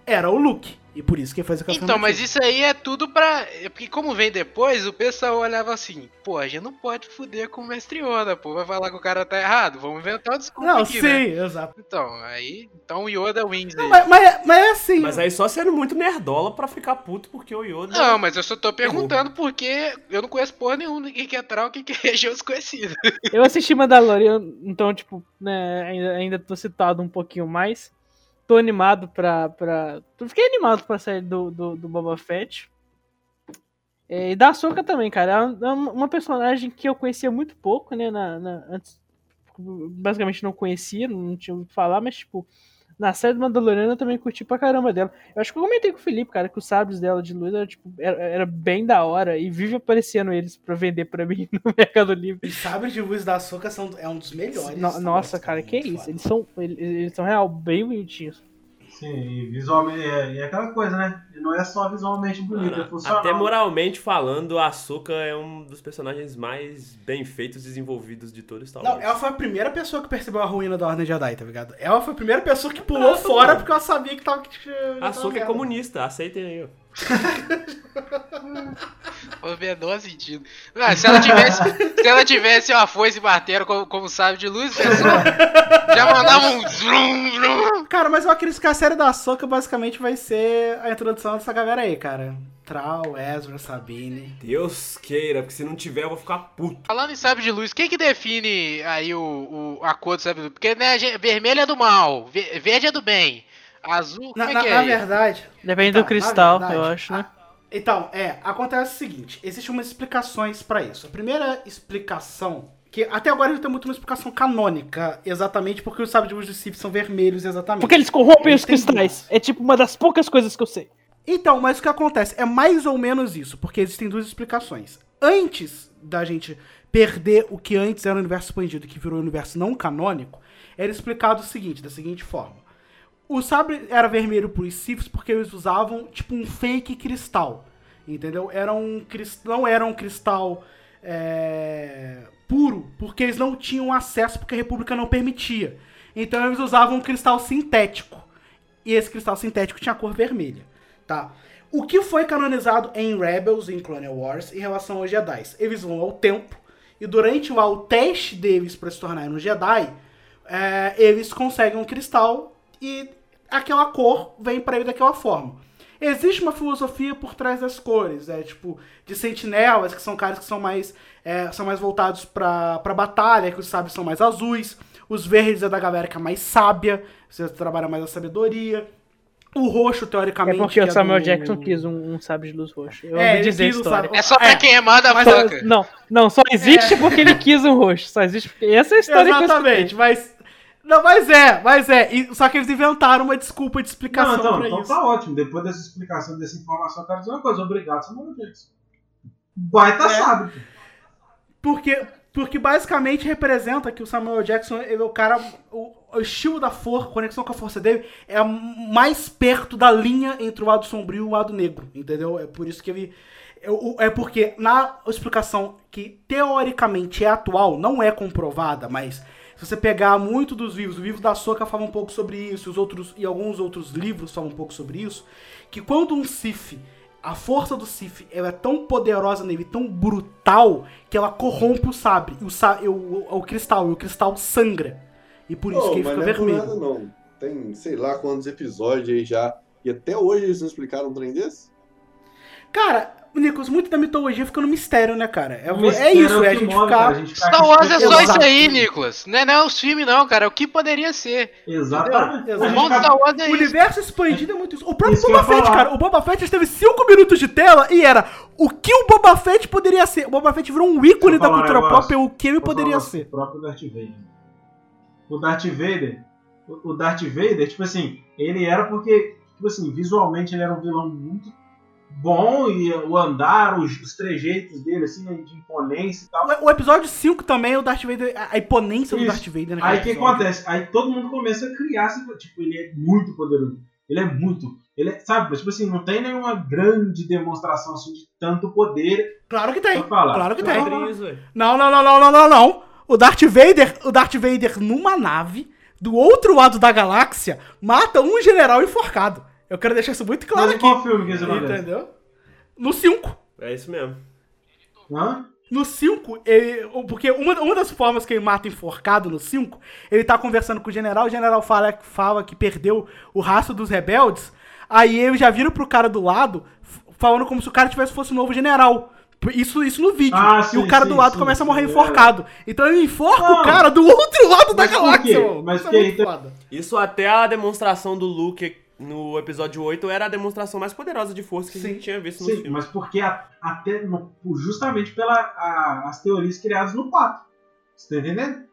era o Luke. E por isso que ele fez aquela Então, mas isso aí é tudo pra. é Porque como vem depois, o pessoal olhava assim, pô, a gente não pode fuder com o mestre Yoda, pô. Vai falar que o cara tá errado. Vamos inventar uma desculpa Não, aqui, sim, né? exato. Então, aí. Então o Yoda wins aí. Mas, mas, é- mas é assim. Mas aí só sendo muito nerdola pra ficar puto porque o Yoda... Não, mas eu só tô perguntando porque eu não conheço porra nenhuma. Quem que é Trau, quem que é região desconhecida. Eu assisti Mandalorian, então, tipo, né, ainda, ainda tô citado um pouquinho mais. Tô animado pra. pra... Fiquei animado pra sair do, do, do Boba Fett. É, e da Ahsoka também, cara. É é uma personagem que eu conhecia muito pouco, né? Na, na- antes, basicamente não conhecia, não tinha ouvido falar, mas, tipo, na série do Mandaloriano eu também curti pra caramba dela. Eu acho que eu comentei com o Felipe, cara, que os sabres dela de luz era, tipo, era, era bem da hora e vive aparecendo eles pra vender pra mim no Mercado Livre. Os sabres de luz da Açúcar são, é um dos melhores. No- nossa, cara, que muito isso? foda. Eles são, eles, eles são real bem bonitinhos. Sim, e visualmente. É, e é aquela coisa, né? E não é só visualmente bonito, é funcional. Até moralmente falando, a Ahsoka é um dos personagens mais bem feitos e desenvolvidos de todo Star Wars. Não, ela foi a primeira pessoa que percebeu a ruína da Ordem Jedi, tá ligado? Ela foi a primeira pessoa que pulou Exato, fora mano. porque ela sabia que tava. Que, A Ahsoka é comunista, aceitem aí, ó. O menor sentido. Ah, se, ela tivesse, se ela tivesse uma foice e martelo como, como sabe de luz, é só- já mandava um zum, zum. Cara, mas eu acredito que a série da Soca basicamente vai ser a introdução dessa galera aí, cara. Trau, Ezra, Sabine. Deus queira, porque se não tiver eu vou ficar puto. Falando em sabre de luz, quem que define aí o, o- a cor do sabre de luz? Porque né, vermelho é do mal, ve- verde é do bem, azul, como Na, é na- que é? na verdade. Depende Então, do cristal, na verdade, eu acho, né? Então, é, acontece o seguinte, existem umas explicações pra isso. A primeira explicação, que até agora não tem muito uma explicação canônica, exatamente porque os sabres de Sith são vermelhos, exatamente. Porque eles corrompem Eles os cristais. É tipo uma das poucas coisas que eu sei. Então, mas o que acontece é mais ou menos isso, porque existem duas explicações. Antes da gente perder o que antes era o universo expandido, que virou o universo não canônico, era explicado o seguinte, da seguinte forma. O sabre era vermelho pros Siths porque eles usavam tipo um fake cristal, entendeu? Era um não era um cristal é, puro, porque eles não tinham acesso porque a República não permitia. Então eles usavam um cristal sintético. E esse cristal sintético tinha cor vermelha, tá? O que foi canonizado em Rebels em Clone Wars em relação aos Jedi? Eles vão ao templo e durante o teste deles para se tornarem um Jedi, é, eles conseguem um cristal e aquela cor vem para ele daquela forma. Existe uma filosofia por trás das cores, é tipo de sentinelas, que são caras que são mais é, são mais voltados pra, pra batalha, que os sábios são mais azuis. Os verdes é da galera que é mais sábia, você trabalha mais a sabedoria. O roxo, É teoricamente. porque que o Samuel do- Jackson quis um, um sabre de luz roxo. Eu É, ouvi dizer a quis o história. sabre- É só pra É, quem é manda mas foca. Não, não, só existe porque ele quis um roxo. Só existe porque. Essa é a história que eu Exatamente, escutei. mas. Não, mas é, mas é. E- só que eles inventaram uma desculpa de explicação Não, então, pra então isso. tá ótimo. Depois dessa explicação, dessa informação, eu quero dizer uma coisa. Obrigado, Samuel Jackson. Baita É. Porque, porque basicamente representa que o Samuel Jackson, ele é o cara. O, o estilo da força, a conexão com a força dele é mais perto da linha entre o lado sombrio e o lado negro, entendeu? É por isso que ele. É, é porque na explicação que teoricamente é atual, não é comprovada, mas se você pegar muito dos livros, o livro da Soca fala um pouco sobre isso, os outros e alguns outros livros falam um pouco sobre isso, que quando um Sith, a força do Sith, ela é tão poderosa nele, tão brutal, que ela corrompe o sabre, o, sa- o, o, o cristal, e o cristal sangra. E por isso Ô, que ele mas fica não é vermelho. nada, não. Tem sei lá quantos episódios aí já. E até hoje eles não explicaram um trem desse? Cara, Nicolas, muito da mitologia fica no mistério, né, cara? É, O é isso, o é a gente move, ficar. cara, a gente fica Star Wars é só Exato. isso aí, Nicolas. Não é, não é os filmes, não, cara. É o que poderia ser. Exatamente. Exato. O bom Star Wars é O isso. universo expandido é muito isso. O próprio Isso Boba Fett, cara. O Boba Fett teve 5 minutos de tela e era o que o Boba Fett poderia ser. O Boba Fett virou um ícone da cultura pop, o que ele poderia falar ser. O próprio Darth Vader. O Darth Vader, o o Darth Vader, tipo assim, ele era porque, tipo assim, visualmente ele era um vilão muito bom e o andar, os, os trejeitos dele, assim, né, de imponência e tal. O, o episódio 5 também, o Darth Vader, a- a imponência do Isso. Darth Vader naquele Aí o que acontece? Aí todo mundo começa a criar, assim, tipo, ele é muito poderoso. Ele é muito. Ele é, sabe, tipo assim, não tem nenhuma grande demonstração assim, de tanto poder Claro que tem. Claro que Pra tem. Não, não, não, não, não, não, não. O Darth Vader, o Darth Vader numa nave, do outro lado da galáxia, mata um general enforcado. Eu quero deixar isso muito claro Mas em aqui. qual filme que isso acontece? Entendeu? No 5. É isso mesmo. Hã? No 5, ele. Porque uma, uma das formas que ele mata enforcado no 5, ele tá conversando com o general, o general fala, fala que perdeu o rastro dos rebeldes. Aí ele já vira pro cara do lado, falando como se o cara tivesse fosse o novo general. Isso, isso no vídeo. Ah, e sim, o cara sim, do lado sim, começa a sim, morrer é. enforcado. Então ele enforca Não. o cara do outro lado da Mas galáxia, mano. Mas Isso é que muito então- foda. Isso até a demonstração do Luke no episódio 8 era a demonstração mais poderosa de força que a gente tinha visto no Sim, filme. mas porque a- até no- justamente pelas teorias criadas no 4. Você tá entendendo?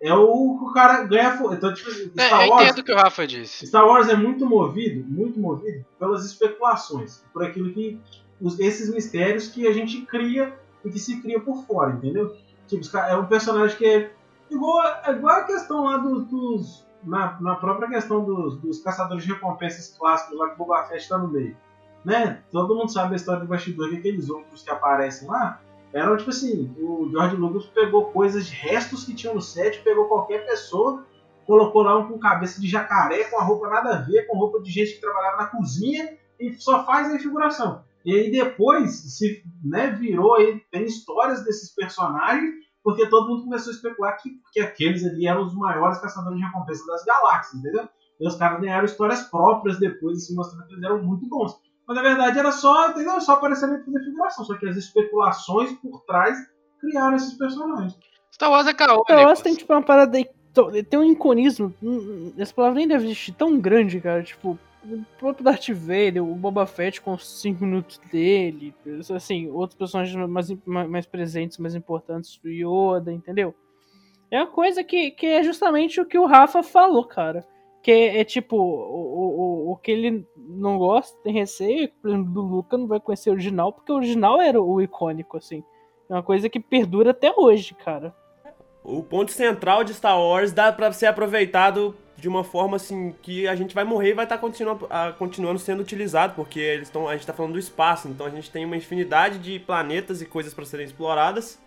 É o que o cara ganha força. Então, tipo, É, Star eu Wars, entendo o que o Rafa disse. Star Wars é muito movido, muito movido pelas especulações, por aquilo que os- esses mistérios que a gente cria e que se cria por fora, entendeu? Tipo, é um personagem que é igual, é igual a questão lá dos, dos- na, na própria questão dos, dos caçadores de recompensas clássicos lá que o Boba Fett tá no meio, né? Todo mundo sabe a história do bastidor que aqueles outros que aparecem lá eram tipo assim, o George Lucas pegou coisas, restos que tinham no set, pegou qualquer pessoa colocou lá um com cabeça de jacaré, com a roupa nada a ver, com roupa de gente que trabalhava na cozinha e só faz a figuração. E aí depois se né, virou aí, tem histórias desses personagens, porque todo mundo começou a especular que, que aqueles ali eram os maiores caçadores de recompensa das galáxias, entendeu? E os caras ganharam histórias próprias depois, assim, mostrando que eles eram muito bons. Mas na verdade era só, entendeu? Só aparecendo e fazer figuração. Só que as especulações por trás criaram esses personagens. Star Wars é caô, Star Wars tem tipo uma parada aí. to- Tem um iconismo. hum, Essa palavra nem deve existir tão grande, cara. Tipo, o próprio Darth Vader, o Boba Fett com os 5 minutos dele. Assim, outros personagens mais, mais presentes, mais importantes, o Yoda, entendeu? É uma coisa que, que é justamente o que o Rafa falou, cara. Que é, é tipo, o, o, o, que ele não gosta, tem receio, por exemplo, do Luca não vai conhecer o original, porque o original era o icônico, assim. É uma coisa que perdura até hoje, cara. O ponto central de Star Wars dá pra ser aproveitado de uma forma assim que a gente vai morrer e vai estar continuando, ah, continuando sendo utilizado, porque eles estão, a gente tá falando do espaço, então a gente tem uma infinidade de planetas e coisas para serem exploradas.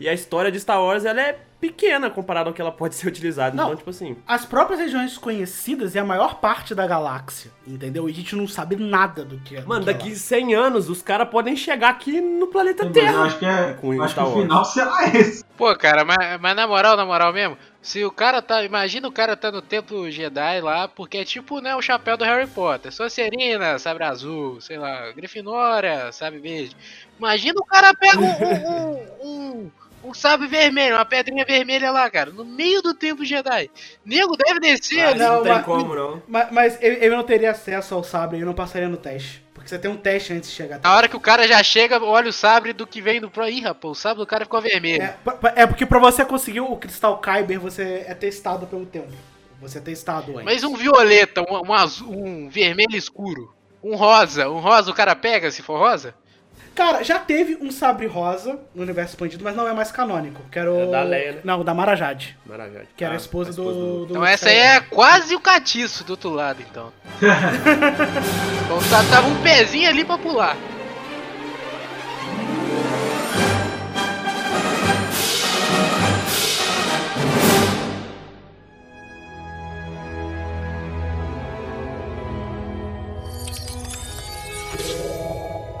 E a história de Star Wars ela é pequena comparada ao que ela pode ser utilizada. Não. Então, tipo assim, As próprias regiões conhecidas é a maior parte da galáxia, entendeu? E a gente não sabe nada do que é. mano, que é daqui lá. 100 anos os caras podem chegar aqui no planeta eu Terra. acho que, é, com eu acho que Star o Wars. final será esse. Pô, cara, mas, mas na moral, na moral mesmo, se o cara tá. Imagina o cara tá no templo Jedi lá, porque é tipo, né, o chapéu do Harry Potter. Sonserina, sabre azul, sei lá, Grifinória, sabre verde. Imagina o cara pega um, um, um, um, um sabre vermelho, uma pedrinha vermelha lá, cara, no meio do templo Jedi. Nego deve descer Ah, ali. não tem mas- como, não. Mas, mas eu, eu não teria acesso ao sabre, eu não passaria no teste. Porque você tem um teste antes de chegar até. Na hora que o cara já chega, olha o sabre do que vem do pro. Ih, rapaz, o sabre do cara ficou vermelho. É, é porque pra você conseguir o cristal Kyber, você é testado pelo tempo. Você é testado antes. Mas um violeta, um, um azul, um vermelho escuro, um rosa, um rosa o cara pega se for rosa? Cara, já teve um sabre rosa no universo expandido, mas não é mais canônico. Que era o... É da Leia, né? Não, da Marajade. Maravilha. Que era Ah, a esposa, do, do Então essa aí é quase o catiço do outro lado, então. então tá- tava um pezinho ali pra pular.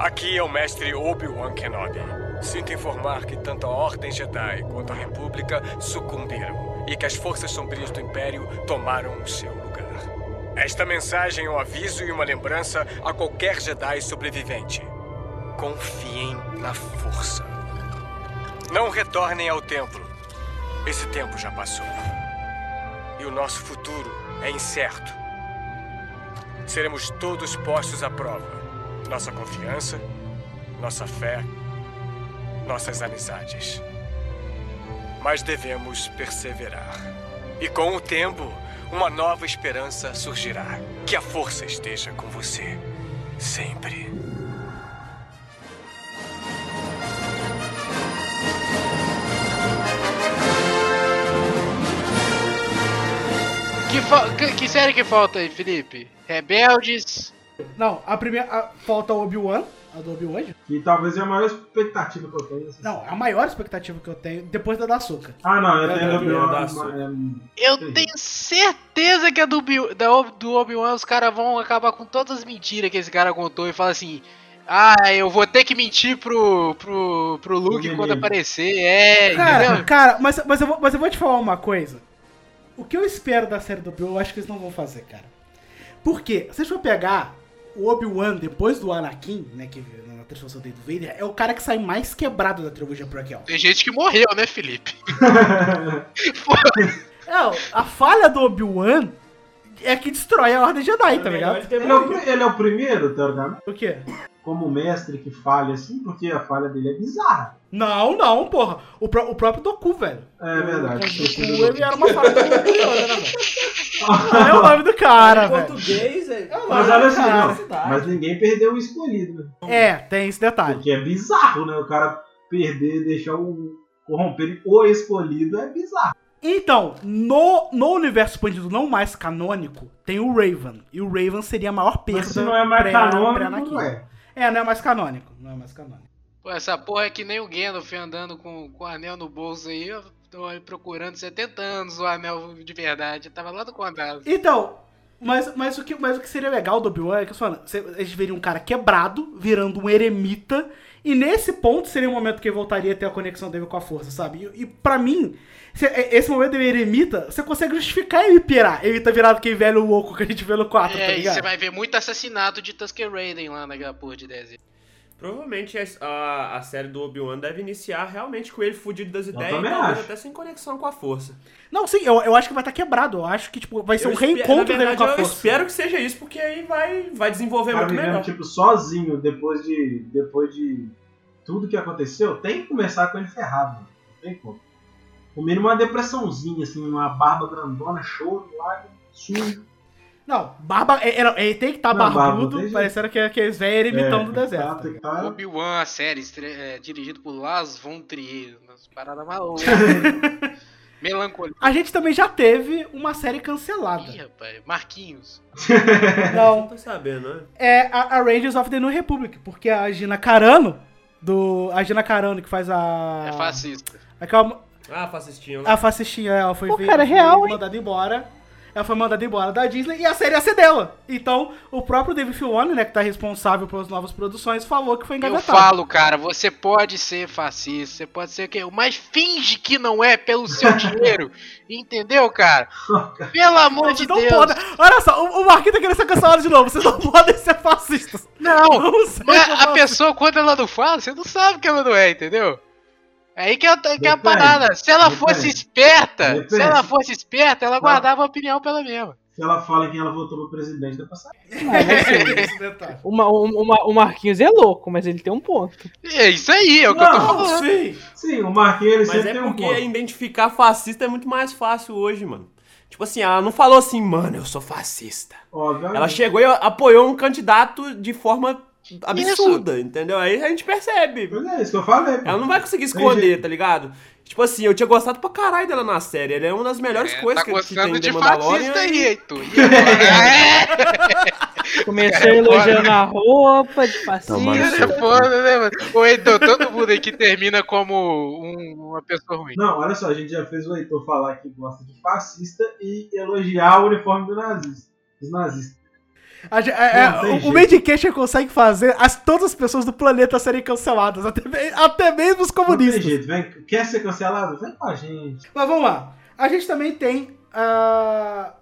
Aqui é o mestre Obi-Wan Kenobi. Sinto informar que tanto a Ordem Jedi quanto a República sucumbiram e que as forças sombrias do Império tomaram o seu lugar. Esta mensagem é um aviso e uma lembrança a qualquer Jedi sobrevivente. Confiem na força. Não retornem ao templo. Esse tempo já passou. E o nosso futuro é incerto. Seremos todos postos à prova. Nossa confiança, nossa fé, nossas amizades. Mas devemos perseverar. E com o tempo, uma nova esperança surgirá. Que a força esteja com você. Sempre. Que, que, que série que falta aí, Felipe? Rebeldes. Não, a primeira. a- falta o Obi-Wan. A do Obi-Wan. Que talvez é a maior expectativa que eu tenho. assim. Não, é a maior expectativa que eu tenho depois da da Açúcar. Ah, não, eu É, tenho Obi-Wan, é da Açúcar. é, Eu tenho certeza que a do, do Obi-Wan os caras vão acabar com todas as mentiras que esse cara contou e fala assim. Ah, eu vou ter que mentir pro, pro, pro Luke menino. quando aparecer. É, Cara, entendeu? cara, mas, mas, eu vou, mas eu vou te falar uma coisa. O que eu espero da série do Obi-Wan, eu acho que eles não vão fazer, cara. Por quê? Se a gente for pegar o Obi-Wan depois do Anakin, né, que na transformação dele do Vader, é o cara que sai mais quebrado da trilogia prequel. Tem gente que morreu, né, Felipe? Não, a falha do Obi-Wan é que destrói a Ordem Jedi, tá ligado? Ele é, o, ele é o primeiro, teoricamente? O quê? Como mestre que falha assim, porque a falha dele é bizarra. Não, não, porra. O, pró- o próprio Doku, velho. É verdade. O Doku, ele era uma falha do Obi-Wan, né, velho? Não é o nome do cara, Em velho. português, é... É Mas olha assim, não, mas ninguém perdeu o escolhido, né? É, tem esse detalhe. Porque é bizarro, né? O cara perder, deixar o corromper o escolhido é bizarro. Então, no, no universo expandido não mais canônico, tem o Raven. E o Raven seria a maior perda. Mas se não é mais pré- canônico, pré-Anakin. não é. É, não é mais canônico. Não é mais canônico. Pô, essa porra é que nem o Gandalf andando com, com o anel no bolso aí. Tô procurando 70 anos o anel de verdade. Eu tava lá do condado. Então, Mas, mas, o que, mas o que seria legal do Obi-Wan é que a gente veria um cara quebrado, virando um eremita, e nesse ponto seria o momento que ele voltaria a ter a conexão dele com a força, sabe? E, e pra mim, é- esse momento dele eremita, você consegue justificar ele pirar. Ele tá virado aquele velho louco que a gente vê no 4, tá É, e ligado? você vai ver muito assassinato de Tusker Raiden lá naquela porra de desenho. Provavelmente a, a, série do Obi-Wan deve iniciar realmente com ele fudido das ideias e talvez acho. até sem conexão com a força. Não, sim, eu, eu acho que vai estar quebrado. Eu acho que tipo, vai ser Eu um reencontro dele com a eu força. espero que seja isso, porque aí vai, vai desenvolver cara muito melhor. tipo, sozinho depois de. depois de tudo que aconteceu, tem que começar com ele ferrado. Não tem como. O mínimo uma depressãozinha, assim, uma barba grandona, choro, lágrima, sujo. Não, barba. é- é- Ele tem que estar Não, barba, barbudo, jeito. parecendo que aqueles velhos ermitão É, do deserto. tá, tá? Obi-Wan, a série, estre- é, dirigido por Lars von Trier. Umas paradas malucas. Melancolia. A gente também já teve uma série cancelada. Ih, rapaz. Marquinhos. Não, Tô sabendo, né? é a, a Rangers of the New Republic, porque a Gina Carano, do. A Gina Carano que faz a. É fascista. Aquela, Ah, fascistinho. a fascistinha, ela foi, Pô, cara, é foi real, hein? mandada embora. Ela foi mandada embora da Disney e a série ia ser dela. Então, o próprio David Filoni, né, que tá responsável pelas novas produções, falou que foi Eu engavetado. falo, cara, você pode ser fascista, você pode ser o quê? Mas finge que não é pelo seu dinheiro. Entendeu, cara? Pelo amor Vocês de não Deus. podem. Olha só, o, o Marquinhos tá querendo ser cancelado de novo. Vocês não podem ser fascistas. Não, Não mas a pessoa, quando ela não fala, você não sabe que ela não é, entendeu? É aí que é, que é a Depende, parada. Se ela depende. fosse esperta, Depende. se ela fosse esperta, ela guardava a opinião pela mesma. Se ela fala que ela votou pro presidente, dá pra saber. Esse detalhe. O, Ma- o, o Ma- o Marquinhos é louco, mas ele tem um ponto. É isso aí, é o que eu tô falando. Sim. Sim, o Marquinhos ele Mas sempre é tem um porque ponto. identificar fascista é muito mais fácil hoje, mano. Tipo assim, ela não falou assim, mano, eu sou fascista. Obviamente. Ela chegou e apoiou um candidato de forma absurda, entendeu? Aí a gente percebe. Pois é, isso que eu falei. Ela não vai conseguir esconder, tá ligado? Tipo assim, eu tinha gostado pra caralho dela na série. Ela é uma das melhores É, coisas tá que, que tem de The Mandalorian. fascista aí, e- Heitor. E agora? Começou elogiando a roupa de Cara, é fascista. foda, né, mano? Ô, Heitor, todo mundo aí que termina como um- uma pessoa ruim. Não, olha só, a gente já fez o Heitor falar que gosta de fascista e elogiar o uniforme do nazista, dos nazistas. A gente- é, é, tem o- o. Medication consegue fazer as, todas as pessoas do planeta serem canceladas, até, até mesmo os Não tem comunistas. jeito, vem, quer ser cancelado? Vem com a gente. Mas vamos lá. A gente também tem ah,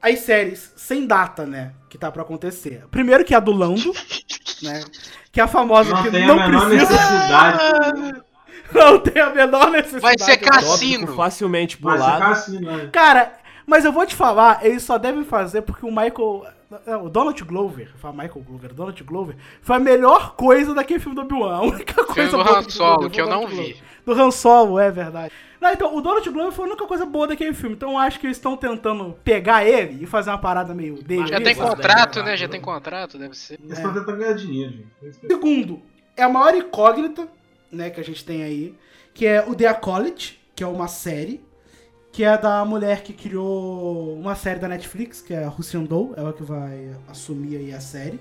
as séries sem data, né? Que tá pra acontecer. Primeiro que é a do Lando, né? Que é a famosa Não que tem não a menor precisa. necessidade. Não tem a menor necessidade. Vai ser cassino. facilmente Vai ser pulado. cassino, né? Cara, mas eu vou te falar, eles só devem fazer porque o Michael. Não, O Donald Glover, fala Michael Glover, o Donald Glover, foi a melhor coisa daquele filme do Obi-Wan. A única Filme coisa do boa Han Solo, filme que eu foi não vi. Do Han Solo, é verdade. Não, então, o Donald Glover foi a única coisa boa daquele filme. Então eu acho que eles estão tentando pegar ele e fazer uma parada meio dele. Já tem contrato, né? Já tem contrato, deve ser. Eles estão tentando ganhar dinheiro, gente. Segundo, é a maior incógnita, né, que a gente tem aí, que é o The Acolyte, que é uma série, que é da mulher que criou uma série da Netflix, que é a Russian Doll, ela que vai assumir aí a série.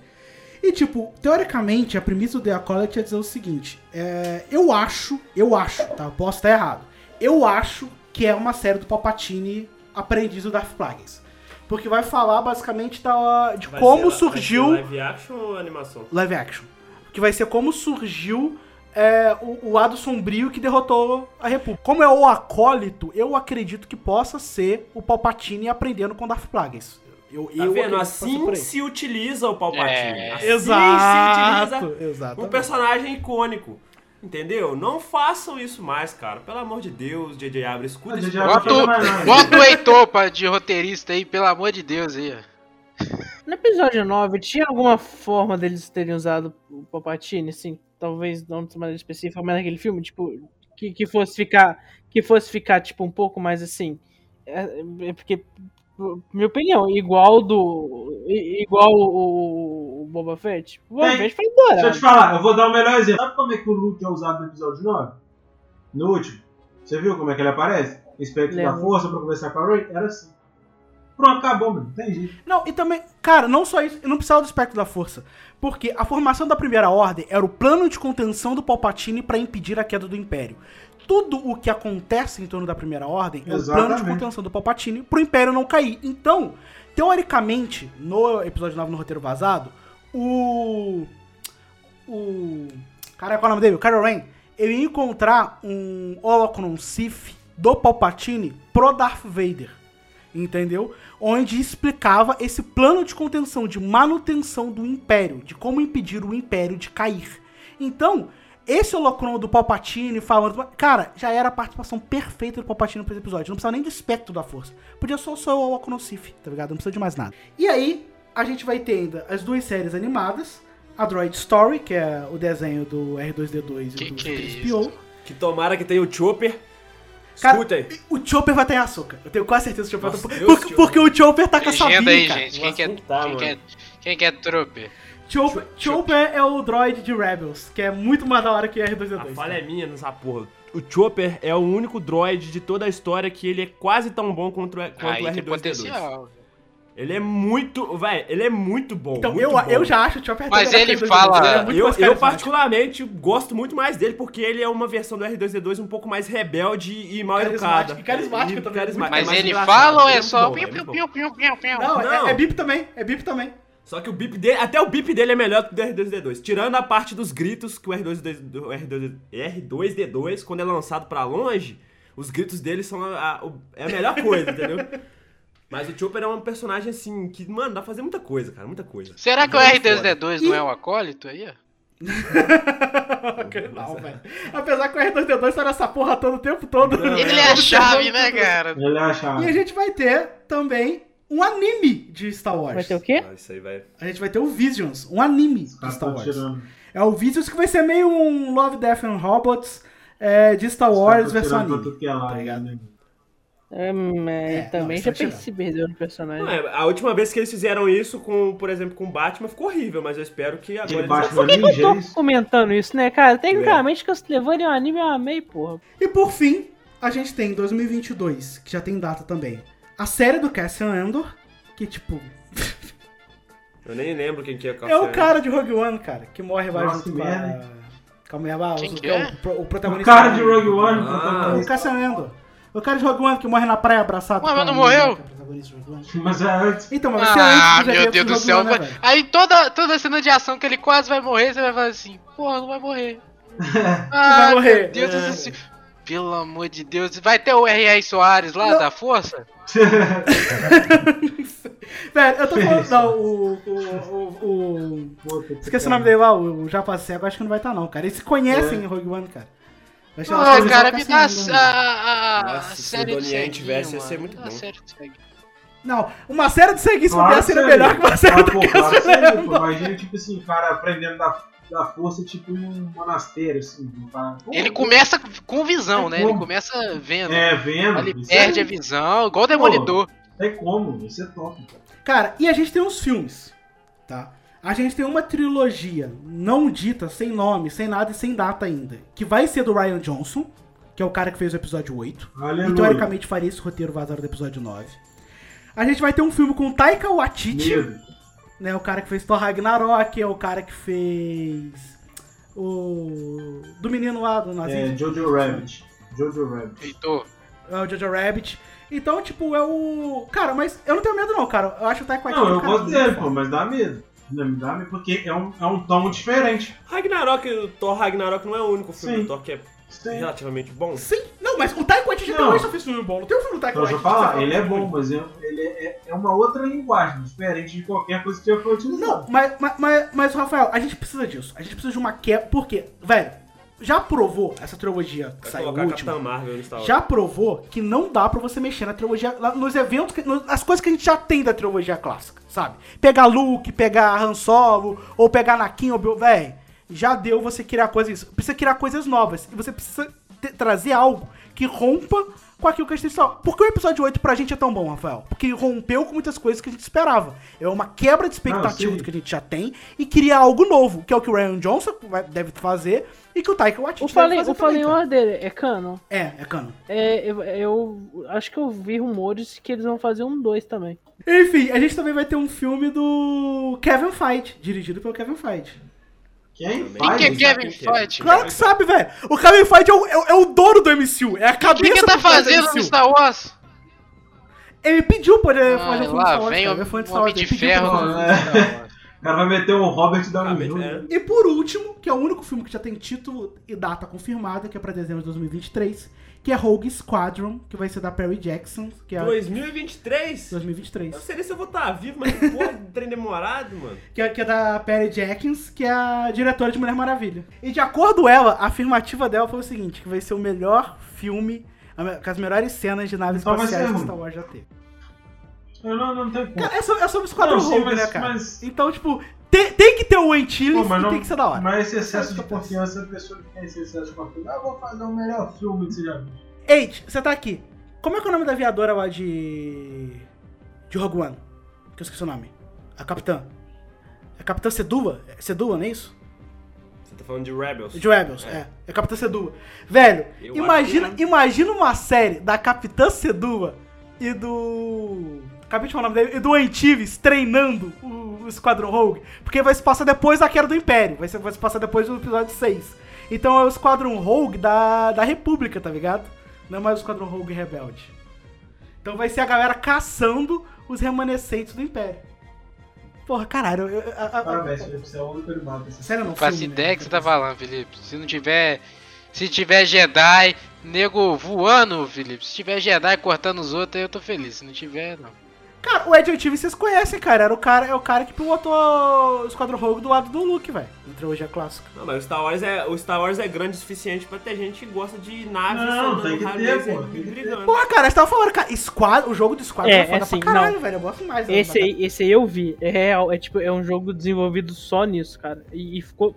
E, tipo, teoricamente, a premissa do The Acolyte é dizer o seguinte, é, eu acho, eu acho, tá, eu posso estar errado, eu acho que é uma série do Palpatine aprendiz do Darth Plagueis. Porque vai falar, basicamente, da, de Vai como ser- surgiu Live action ou animação? live action. Que vai ser como surgiu é, o, o lado sombrio que derrotou a República. Como é o acólito, eu acredito que possa ser o Palpatine aprendendo com Darth Plagueis. Eu, Tá eu vendo? Assim se utiliza o Palpatine. É. Assim Exato, se utiliza exatamente. um personagem icônico. Entendeu? Não façam isso mais, cara. Pelo amor de Deus, J.J. Abrams, escuta podcast. Abrams Bota, bota o Heitor pra- de roteirista aí, pelo amor de Deus aí. No episódio 9, tinha alguma forma deles terem usado o Palpatine, assim, talvez não de maneira específica, mas naquele filme, tipo, que, que fosse ficar, que fosse ficar, tipo, um pouco mais assim, é, é porque, minha opinião, igual do, igual o, o Boba Fett, o Boba. Fett foi Deixa eu te falar, eu vou dar o melhor exemplo. Sabe como é que o Luke é usado no episódio 9? No último. Você viu como é que ele aparece? Espectro da força pra conversar com a Ray? Era assim. Pronto, acabou, mano. Não tem jeito. Não, e também, cara, não só isso, eu não precisava do espectro da força. Porque a formação da primeira ordem era o plano de contenção do Palpatine pra impedir a queda do Império. tudo o que acontece em torno da Primeira Ordem é o plano de Exatamente. contenção do Palpatine pro Império não cair. Então, teoricamente, no episódio 9 no roteiro vazado, o. O. Cara, qual é o nome dele? O Kylo Ren. Ele ia encontrar um Holocron Sith do Palpatine pro Darth Vader. Entendeu? Onde explicava esse plano de contenção, de manutenção do Império, de como impedir o Império de cair. Então, esse holocron do Palpatine falando. Cara, já era a participação perfeita do Palpatine nesse episódio. Não precisava nem do espectro da força. Podia só ser o holocron Sith, tá ligado? Não precisa de mais nada. E aí, a gente vai ter ainda as duas séries animadas. A Droid Story, que é o desenho do R2D2 e do que é C3PO. Que tomara que tenha o Chopper. Cara, Escuta aí. O Chopper vai ter açúcar. Eu tenho quase certeza que o Chopper Nossa, vai ter. Porque, porque o Chopper tá com a Legenda aí, cara. gente. Quem, que é, Nossa, não tá, quem, que é, mano. quem que é trooper? Chopper, Chopper é o droid de Rebels, que é muito mais da hora que A R2D2. falha é minha nessa porra. O Chopper é o único droid de toda a história que ele é quase tão bom quanto, o- quanto o tem R2D2. potencial. Ele é muito. Véi, ele é muito bom. Então, muito eu, bom. eu já acho o Chopper Mas ele que o R2D2. fala- Ele é eu, eu particularmente gosto muito mais dele porque ele é uma versão do R2D2 um pouco mais rebelde e mal educada. e carismático também, carismático. Mas É ele engraçado. fala ou é só bom, é? Não, é- Não. É, bip também. É bip também. Só que o bip dele, até o bip dele é melhor que o do R2D2. Tirando a parte dos gritos que o R2D2, do R2, R2D2 quando é lançado pra longe, os gritos dele são a, a- o- é a melhor coisa, entendeu? Mas o Chopper é um personagem assim que, mano, dá pra fazer muita coisa, cara, muita coisa. Será que o Muito R2D2 não é o acólito aí? ó? Não, velho. Apesar que o R2D2 tá nessa porra todo o tempo todo. Ele é a chave, né, cara? Ele é a chave. E a gente vai ter também um anime de Star Wars. Vai ter o quê? Ah, isso aí vai. A gente vai ter o Visions, um anime de Tá Star Wars. tirando. É o Visions que vai ser meio um Love, Death and Robots é, de Star Wars Tá versão anime. tudo que é lá, tá ligado? Hum, é, É, também não, já é se perdeu no personagem. Não, é, a última vez que eles fizeram isso com, por exemplo, com o Batman ficou horrível, mas eu espero que agora eles- Batman Por que, que eu é tô isso? comentando isso, né, cara? Tecnicamente, que eu levando em um anime, eu amei, porra. E por fim, a gente tem em 2022, que já tem data também, a série do Cassian Andor, que tipo, Eu nem lembro quem que é o é o cara de Rogue One, cara, que morre vai junto com a... merda. Com a mulher lá, Quem o, é é? o, pro- o protagonista. cara de Rogue One, Ah. O protagonista. Cassian Andor. O cara de Rogue One que morre na praia abraçado. Mas não morreu? é. Mas é antes. Então, mas vai ser Ah, antes dos meu Deus do céu. One, né, velho? Aí toda, toda cena de ação que ele quase vai morrer, você vai falar assim, porra, não vai morrer. Ah, vai morrer. Meu Deus do céu. Pelo amor de Deus. Vai ter o R.R. Soares lá da Força? Velho, eu tô falando. Não, o. o, o, o- esqueci o nome dele lá, o, o Japa Cego, acho que não vai estar, não, cara. Eles se conhecem É. em Rogue One, cara. Ah, cara, me dá a, a, a Nossa, se o série do Ceguinho, tivesse, ia ser muito dá bom. Não, uma série de seguintes Claro claro seria que melhor que uma série Ah, do pô, claro seria, pô. Imagina, tipo assim, o cara aprendendo da, da força, tipo em um monastério, assim. Pô, Ele pô, começa com visão, É né? Ele como? começa vendo. É, vendo. Ele isso perde é- a visão, igual o Demolidor. É como, isso é top, cara. Cara, e a gente tem uns filmes, tá? A gente tem uma trilogia não dita, sem nome, sem nada e sem data ainda. Que vai ser do Ryan Johnson, que é o cara que fez o episódio 8. Aleluia. E teoricamente faria esse roteiro vazado do episódio 9. A gente vai ter um filme com Taika Waititi, né? O cara que fez Thor Ragnarok, é o cara que fez o do menino lá do É, nazismo. Jojo Rabbit. Jojo Rabbit. Heitor. É o Jojo Rabbit. Então, tipo, é o. Cara, mas eu não tenho medo, não, cara. Eu acho o Taika Waititi. Não, eu gosto dele, pô, mas dá medo. Porque é um, é um tom diferente. Ragnarok, o Thor Ragnarok não é o único filme Sim. do Thor que é Sim. relativamente bom. Sim, não, mas o Taika Waititi até hoje só fez filme bom. Não tem um filme do Taika Então, deixa eu Waititi. falar, ele é bom, mas é, ele é, é uma outra linguagem, diferente de qualquer coisa que já foi utilizada. Não, mas, mas, mas, mas, Rafael, a gente precisa disso. A gente precisa de uma quebra. Porque, velho, já provou essa trilogia que saiu última. Marvel. Já provou que não dá pra você mexer na trilogia, nos eventos, que- nos- as coisas que a gente já tem da trilogia clássica, sabe? Pegar Luke, pegar Han Solo, ou pegar Anakin, ou Bill- véi, já deu você criar coisas, precisa criar coisas novas, e você precisa trazer algo que rompa com aquilo que a gente tem Por que o episódio 8 pra gente é tão bom, Rafael? Porque rompeu com muitas coisas que a gente esperava. É uma quebra de expectativa do que a gente já tem e cria algo novo, que é o que o Ryan Johnson vai- deve fazer e que o Taika Waititi O deve fazer o Fallen também, cara. Order é canon? É, é canon. É, eu, eu acho que eu vi rumores que eles vão fazer um 2 também. Enfim, a gente também vai ter um filme do Kevin Feige, dirigido pelo Kevin Feige. Quem Quem que é Kevin Feige? Claro que sabe, velho. O Kevin Feige é o, é o- é o dono do MCU. É a O cabeça que que tá do fazendo no. Star Wars? Ele pediu pra ele Ah, fazer filme lá de Star Wars, vem cara. o foi de Homem Star Wars, de ele pediu Ferro. O cara vai meter um Robert Downey Jr. E por último, que é o único filme que já tem título e data confirmada, que é pra dezembro de 2023, que é Rogue Squadron, que vai ser da Perry Jackson, que é 2023? 2023. Eu sei nem se eu vou estar vivo, mas que porra de trem demorado, mano. Que é, que é da Perry Jenkins, que é a diretora de Mulher Maravilha. E de acordo com ela, a afirmativa dela foi o seguinte, que vai ser o melhor filme, com as melhores cenas de naves Então espaciais que ruim. Star Wars já teve. Eu não, não tem como. Cara, é sobre, é sobre o Esquadrão Não, Rogue, né, cara? mas- Então, tipo, tem, tem que ter o Antilles e não- tem que ser da hora. Mas esse excesso de confiança, a pessoa que tem esse excesso de confiança, ah, eu vou fazer o melhor filme que você já viu. Eight, você tá aqui. Como é que é o nome da aviadora lá de. de Rogue One? Que eu esqueci o nome. A capitã. É a capitã Sedua? É Sedua, não é isso? Você tá falando de Rebels. De Rebels, é. É a Capitã Sedua. Velho, Eu imagina, acho imagina uma série da Capitã Sedua e do. Acabei de falar o nome dele. E do Antives treinando o, o Esquadrão Rogue. Porque vai se passar depois da queda do Império. Vai, ser, vai se passar depois do episódio 6. Então é o Esquadrão Rogue da, da República, tá ligado? Não é mais o Esquadrão Rogue Rebelde. Então vai ser a galera caçando os remanescentes do Império. Porra, caralho. Eu, eu- a- a- Parabéns, Felipe, você é o único animado Sério, não? Faço ideia que você tá falando, Felipe. Se não tiver. Se tiver Jedi, nego voando, Felipe. Se tiver Jedi cortando os outros, aí eu tô feliz. Se não tiver, não. Cara, o Ed Antilles vocês conhecem, cara. Era o cara, é o cara que pilotou o Esquadrão Rogue do lado do Luke, velho. Na trilogia clássica. Não, mas o Star Wars é, o Star Wars é grande o suficiente pra ter gente que gosta de naves Não, tem que ter, pô, tem que ter. brigando. Porra, cara, você tava falando, cara, Squad, o jogo do Squadron é, É, foda assim, pra caralho, não. velho. Eu gosto mais. da- Esse aí, esse aí eu vi. É real. É tipo, é um jogo desenvolvido só nisso, cara. E, e ficou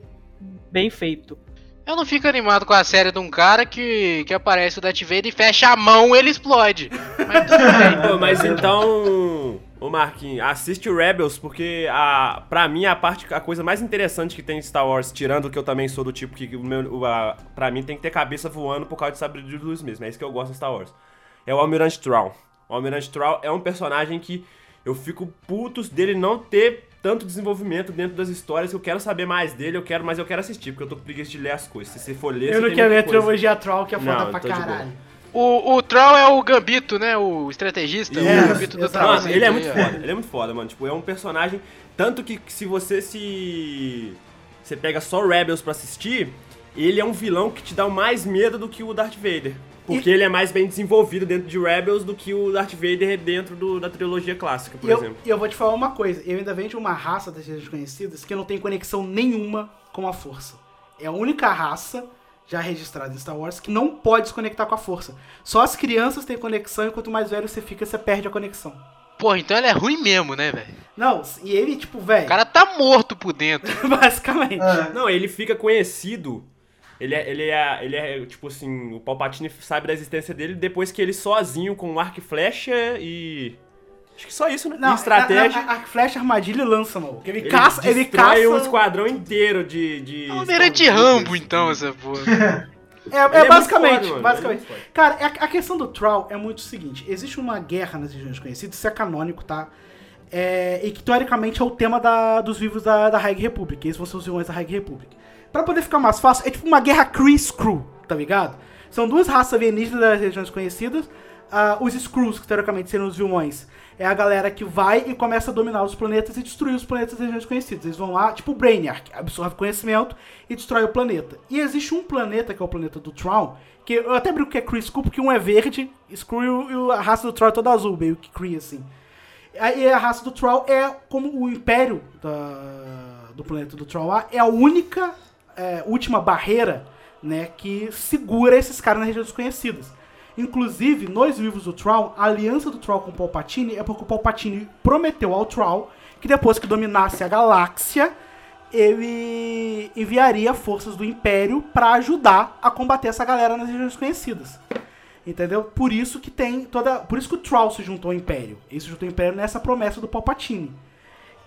bem feito. Eu não fico animado com a série de um cara que, que aparece o Darth Vader e fecha a mão ele explode. Mas mas então, ô Marquinhos, assiste o Rebels, porque a, pra mim a parte, a coisa mais interessante que tem em Star Wars, tirando que eu também sou do tipo que o meu, o, a, pra mim tem que ter cabeça voando por causa de sabre de luz mesmo, é isso que eu gosto em Star Wars. É o Almirante Troll. O Almirante Troll é um personagem que eu fico putos dele não ter tanto desenvolvimento dentro das histórias, que eu quero saber mais dele, eu quero, mas eu quero assistir, porque eu tô com preguiça de ler as coisas. Se você for ler, Eu você não quero muita a trilogia Troll, que é foda Não, pra caralho. O, o Troll é o Gambito, né? O estrategista. Isso, o Gambito do. Troll. Mano, ele é aí, muito foda, ele é muito foda, mano. Tipo, é um personagem. Tanto que se você se. Você pega só Rebels pra assistir, ele é um vilão que te dá mais medo do que o Darth Vader. Porque ele é mais bem desenvolvido dentro de Rebels do que o Darth Vader dentro do- da trilogia clássica, por E eu, exemplo. e eu vou te falar uma coisa. Eu ainda venho de uma raça das desconhecidas que não tem conexão nenhuma com a força. É a única raça já registrada em Star Wars que não pode se conectar com a força. Só as crianças têm conexão e quanto mais velho você fica, você perde a conexão. Porra, então ele é ruim mesmo, né, velho? Não, e ele, tipo, velho. O cara tá morto por dentro. Basicamente. Não, ele fica conhecido. Ele é, ele é, ele é, tipo assim, o Palpatine sabe da existência dele depois que ele sozinho com um arco e flecha e. Acho que só isso, né? Não, e estratégia. A, a, a flecha, armadilha e lança, mano. Ele, Ele caça, ele caça. um esquadrão inteiro de. de É o Almirante Rambo, então, essa porra. É, é é muito basicamente, foda, basicamente. é muito Cara, a, a questão do Troll é muito o seguinte: existe uma guerra nas regiões conhecidas, isso é canônico, tá? É, e que teoricamente é o tema da- dos vivos da, da High Republic. Esses vão ser os vilões da High Republic. Pra poder ficar mais fácil, é tipo uma guerra Kree-Screw, tá ligado? São duas raças alienígenas das regiões conhecidas. Ah, os Screws, que teoricamente seriam os vilões, é a galera que vai e começa a dominar os planetas e destruir os planetas das regiões conhecidas. Eles vão lá, tipo o Brainiac, absorve conhecimento e destrói o planeta. E existe um planeta, que é o planeta do Tron, que eu até brinco que é Kree Screw, porque um é verde, Screw e e a raça do Tron é toda azul, meio que Kree, assim. Aí a raça do Troll é como o império da- do planeta do Troll lá, é a única é, última barreira né, que segura esses caras nas regiões desconhecidas. Inclusive, nos vivos do Troll, a aliança do Troll com o Palpatine é porque o Palpatine prometeu ao Troll que depois que dominasse a galáxia, ele enviaria forças do Império pra ajudar a combater essa galera nas regiões desconhecidas. Entendeu? Por isso que tem toda. Por isso que o Troll se juntou ao Império. Ele se juntou ao Império nessa promessa do Palpatine.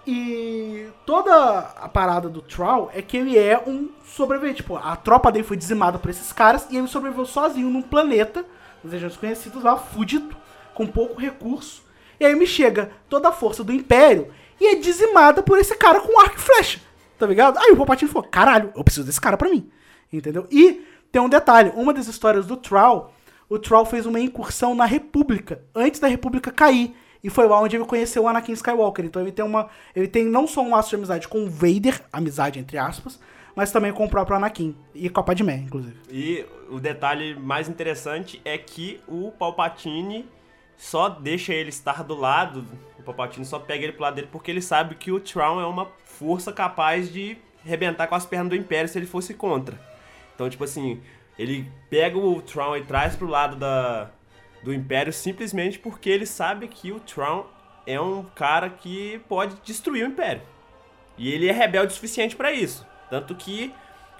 E toda a parada do Troll é que ele é um sobrevivente. Tipo, a tropa dele foi dizimada por esses caras e ele sobreviveu sozinho num planeta, nas regiões conhecidas lá, fudido, com pouco recurso. E aí me chega toda a força do Império e é dizimada por esse cara com arco e flecha. tá ligado? Aí o Palpatine falou, caralho, eu preciso desse cara pra mim, entendeu? E tem um detalhe, uma das histórias do Troll, o Troll fez uma incursão na República, antes da República cair, e foi lá onde ele conheceu o Anakin Skywalker, então ele tem uma, ele tem não só um laço de amizade com o Vader, amizade entre aspas, mas também com o próprio Anakin, e com a Padmé, inclusive. E o detalhe mais interessante é que o Palpatine só deixa ele estar do lado, o Palpatine só pega ele pro lado dele porque ele sabe que o Tron é uma força capaz de rebentar com as pernas do Império se ele fosse contra. Então, tipo assim, ele pega o Tron e traz pro lado da, do Império simplesmente porque ele sabe que o Tron é um cara que pode destruir o Império. E ele é rebelde o suficiente pra isso. Tanto que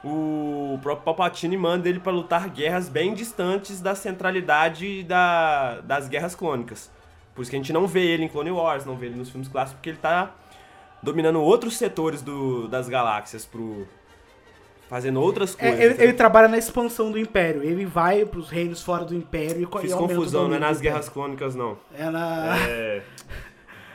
o próprio Palpatine manda ele pra lutar guerras bem distantes da centralidade da, das guerras clônicas. Por isso que a gente não vê ele em Clone Wars, não vê ele nos filmes clássicos, porque ele tá dominando outros setores do, das galáxias pro. Fazendo outras É, coisas. ele, ele trabalha na expansão do Império, ele vai pros reinos fora do Império e Fiz e confusão, não é nas guerras clônicas, não. É na... É.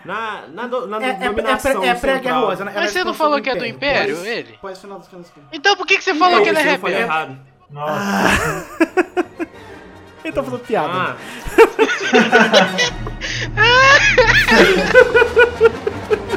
Na, na, do- na É- é- é dominação é pré-guerra central. Rosa, né? Mas você não falou que é do Império, ele? Pós final. Então por que, que você falou que ele é rebelde? errado. Ele tá fazendo piada. Ah. Ah,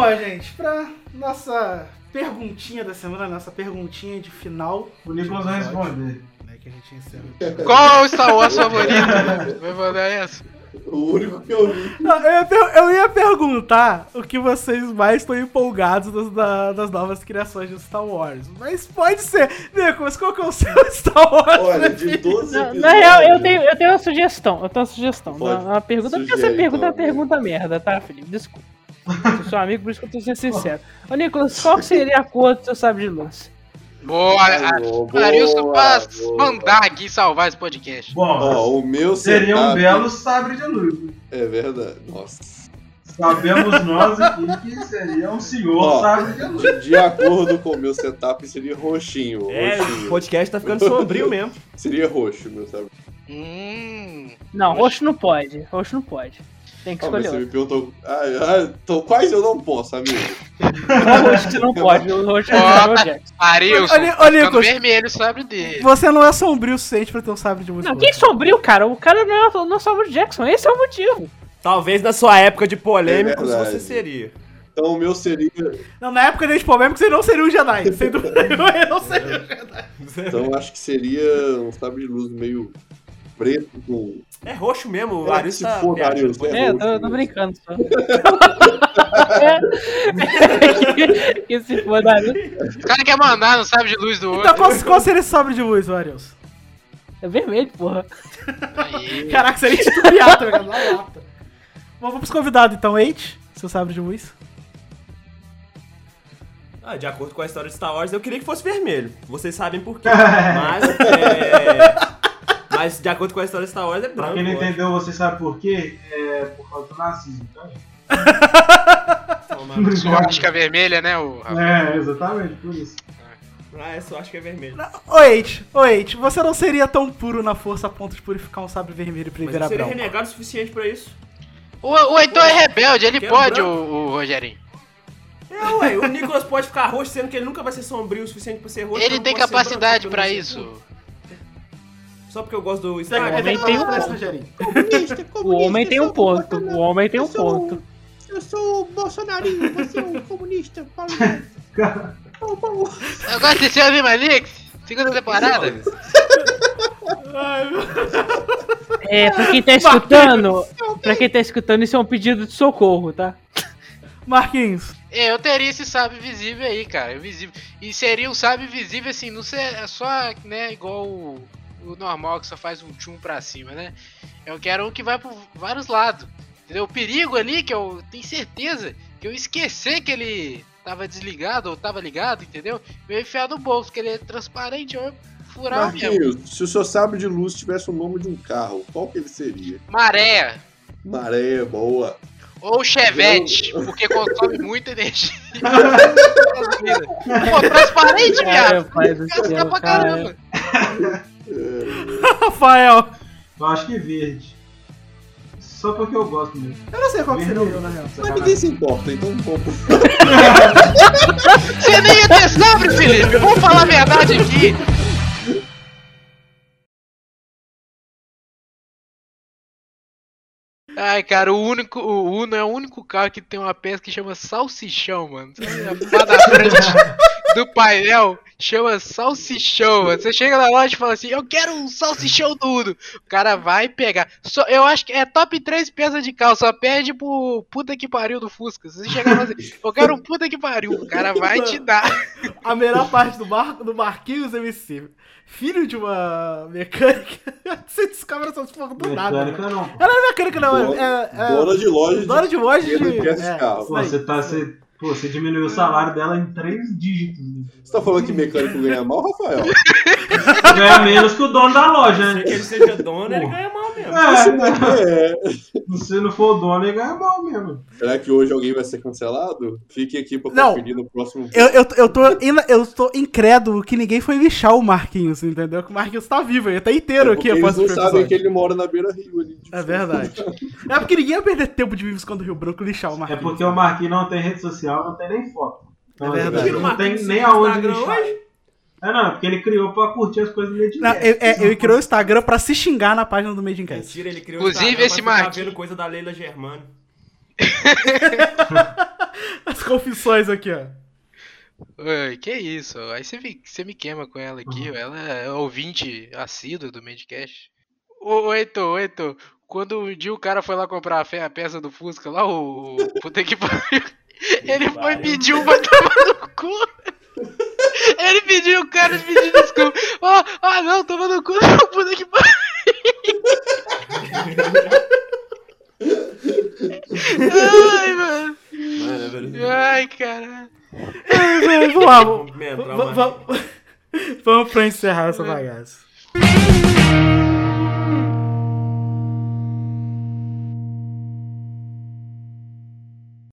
vamos lá, gente. Pra nossa perguntinha da semana, nossa perguntinha de final. O Nicolas vai responder. Né, que a gente encerra. Qual é o Star Wars favorito? Vai mandar essa? O único que eu vi. Não, eu, ia eu ia perguntar o que vocês mais estão empolgados das, da- das novas criações de Star Wars. Mas pode ser. Nicolas, qual que é o seu Star Wars? Olha, de todos os Na, episódios. na real, eu tenho, eu tenho uma sugestão. Eu tenho uma sugestão. Pode. Uma, uma pergunta, porque Sugere, essa pergunta é uma então. pergunta merda, tá, Felipe? Desculpa. Eu sou amigo, por isso que eu tô sendo sincero. Ô, Nicolas, qual que seria a cor do seu sabre de luz? Boa, Arilson, pra boa. mandar aqui salvar esse podcast. Bom, Ó, o meu seria um belo sabre de luz. É verdade. Nossa. Sabemos nós aqui que seria um senhor Ó, sabre de luz. de, de acordo com o meu setup, seria roxinho. É, roxinho. o podcast tá ficando sombrio mesmo. Seria roxo, meu sabe? Hum. Não, roxo não pode. Roxo não pode. Tem que Ah, escolher você me perguntou. Ah, ah, então quais eu não posso, amigo? Você não pode? O roxo é o Ó, Samuel Jackson. Arilson, ficando Nicolas. vermelho o sabre dele. Você não é sombrio o suficiente pra ter um sabre de luz. Não, quem sombrio, cara? O cara não é, não é Samuel Jackson. Esse é o motivo. Talvez na sua época de polêmicos É você seria. Então o meu seria. Não, na época desse problema, você não seria um Jedi. Sem dúvida nenhuma, eu não seria um Jedi. Então acho que seria um sabre de luz meio preto com. É roxo mesmo, o Arius se tá for, viajando. Arius, é É, eu roxo tô, eu tô mesmo. brincando só. que, que se for da O cara quer mandar no sabre de luz do outro. Então, qual, qual seria esse sabre de luz, Arius? É vermelho, porra. Aí. Caraca, seria estupiado, tá ligado? Na lata. Bom, vamos pros convidados então, Eight, seu sabre de luz. Ah, de acordo com a história de Star Wars, eu queria que fosse vermelho. Vocês sabem por quê. Mas, é... Mas de acordo com a história de Star Wars, é Pra branco. quem não entendeu, você sabe por quê? É por causa do nazismo, tá? Suástica vermelha, né, o É, exatamente, por isso. Ah, acho que é vermelho. Ô, Eight, ô, Eight, você não seria tão puro na força a ponto de purificar um sabre vermelho pra ele Mas virar eu seria branco. renegado o suficiente pra isso. O, o Heitor é rebelde, ele Quero pode, o, o Rogerinho. É, ué, o Nicolas pode ficar roxo, sendo que ele nunca vai ser sombrio o suficiente pra ser roxo. Ele tem capacidade branco, pra isso. Só porque eu gosto do Star Wars. Homem tem um ponto. O homem tem um ponto. O homem tem um ponto. Eu sou bolsonarinho, você é um comunista, Paulo. Bom. Eu gosto de Selvi Malix, segunda temporada. É, pra quem tá escutando, pra quem tá escutando, isso é um pedido de socorro, tá? Marquinhos. É, eu teria esse sabre visível aí, cara, visível. E seria um sabre visível assim, não ser é só, né, igual o, o normal que só faz um tchum pra cima, né? Eu quero um que vai por vários lados. Entendeu? O perigo ali que eu tenho certeza que eu esquecer que ele tava desligado ou tava ligado, entendeu? Eu ia enfiar no bolso, que ele é transparente, eu ia furar mesmo. Marquinhos, se o seu sabre de luz tivesse o nome de um carro, qual que ele seria? Maré. Maré, boa. Ou Chevette, porque consome muita energia. Pô, transparente, viado. pai do Gasta céu, pra cara. caramba. Rafael. Eu acho que verde. Só porque eu gosto mesmo. Eu não sei qual que Verde seria não. eu, na real. Mas ninguém se importa, então compra. Você nem ia ter sobre, Felipe. Vamos falar a verdade aqui. Ai, cara, o único, o Uno é o único carro que tem uma peça que chama salsichão, mano. A parte da frente do painel chama salsichão, mano. Você chega na loja e fala assim, eu quero um salsichão do Uno. O cara vai pegar. Só, eu acho que é top 3 peças de carro, só perde pro puta que pariu do Fusca. Se você chegar e assim, eu quero um puta que pariu, o cara vai te dar. A melhor parte do, Mar... do Marquinhos MC. Filho de uma mecânica. Você descobre essas porra do nada. Mecânica não. Ela não é mecânica, não. Dona- é, é- dona de loja de- Dona de loja de. de de é, Pô, você, tá, você, pô, você diminuiu o salário dela em três dígitos. Você tá falando que mecânico ganha mal, Rafael? Ganha menos que o dono da loja, né? Se ele seja dono, ele ganha mal mesmo. É, né? É. Se não for o dono, ele ganha mal mesmo. Será que hoje alguém vai ser cancelado? Fique aqui pra Não. conferir no próximo Eu, eu, eu, tô, eu tô incrédulo que ninguém foi lixar o Marquinhos, entendeu? Que o Marquinhos tá vivo, ele tá inteiro É aqui após eles esse não sabem episódio. que ele mora na beira rio ali. É verdade. É porque ninguém ia perder tempo de Vives quando o Rio Branco lixar o É Marquinhos. porque o Marquinhos não tem rede social, não tem nem foto. Então, É verdade. Não tem nem aonde lixar. hoje? É, não, é porque ele criou pra curtir as coisas do Made in Não, Cast. eu, é, ele criou o Instagram pra se xingar na página do Made in Cast. Mentira, ele criou Inclusive, o Instagram esse pra ficar Marquinhos- vendo coisa da Leila Germano. As confissões aqui, ó. Oi, que isso? Aí você me, você me queima com ela aqui, ó. ela é ouvinte assídua do Medcast. Ô, ô Heitor, ô Heitor, quando um dia o cara foi lá comprar a, peça do Fusca lá, o. o puta que pariu. Ele foi pedir uma tomar no cu. Ele pediu, o cara pediu desculpa. Ó, ah não, toma no cu, não, puta que pariu. Ai, mano. Ai, caralho. Ai, Vamos lá, vamos, vamos pra encerrar essa bagaça.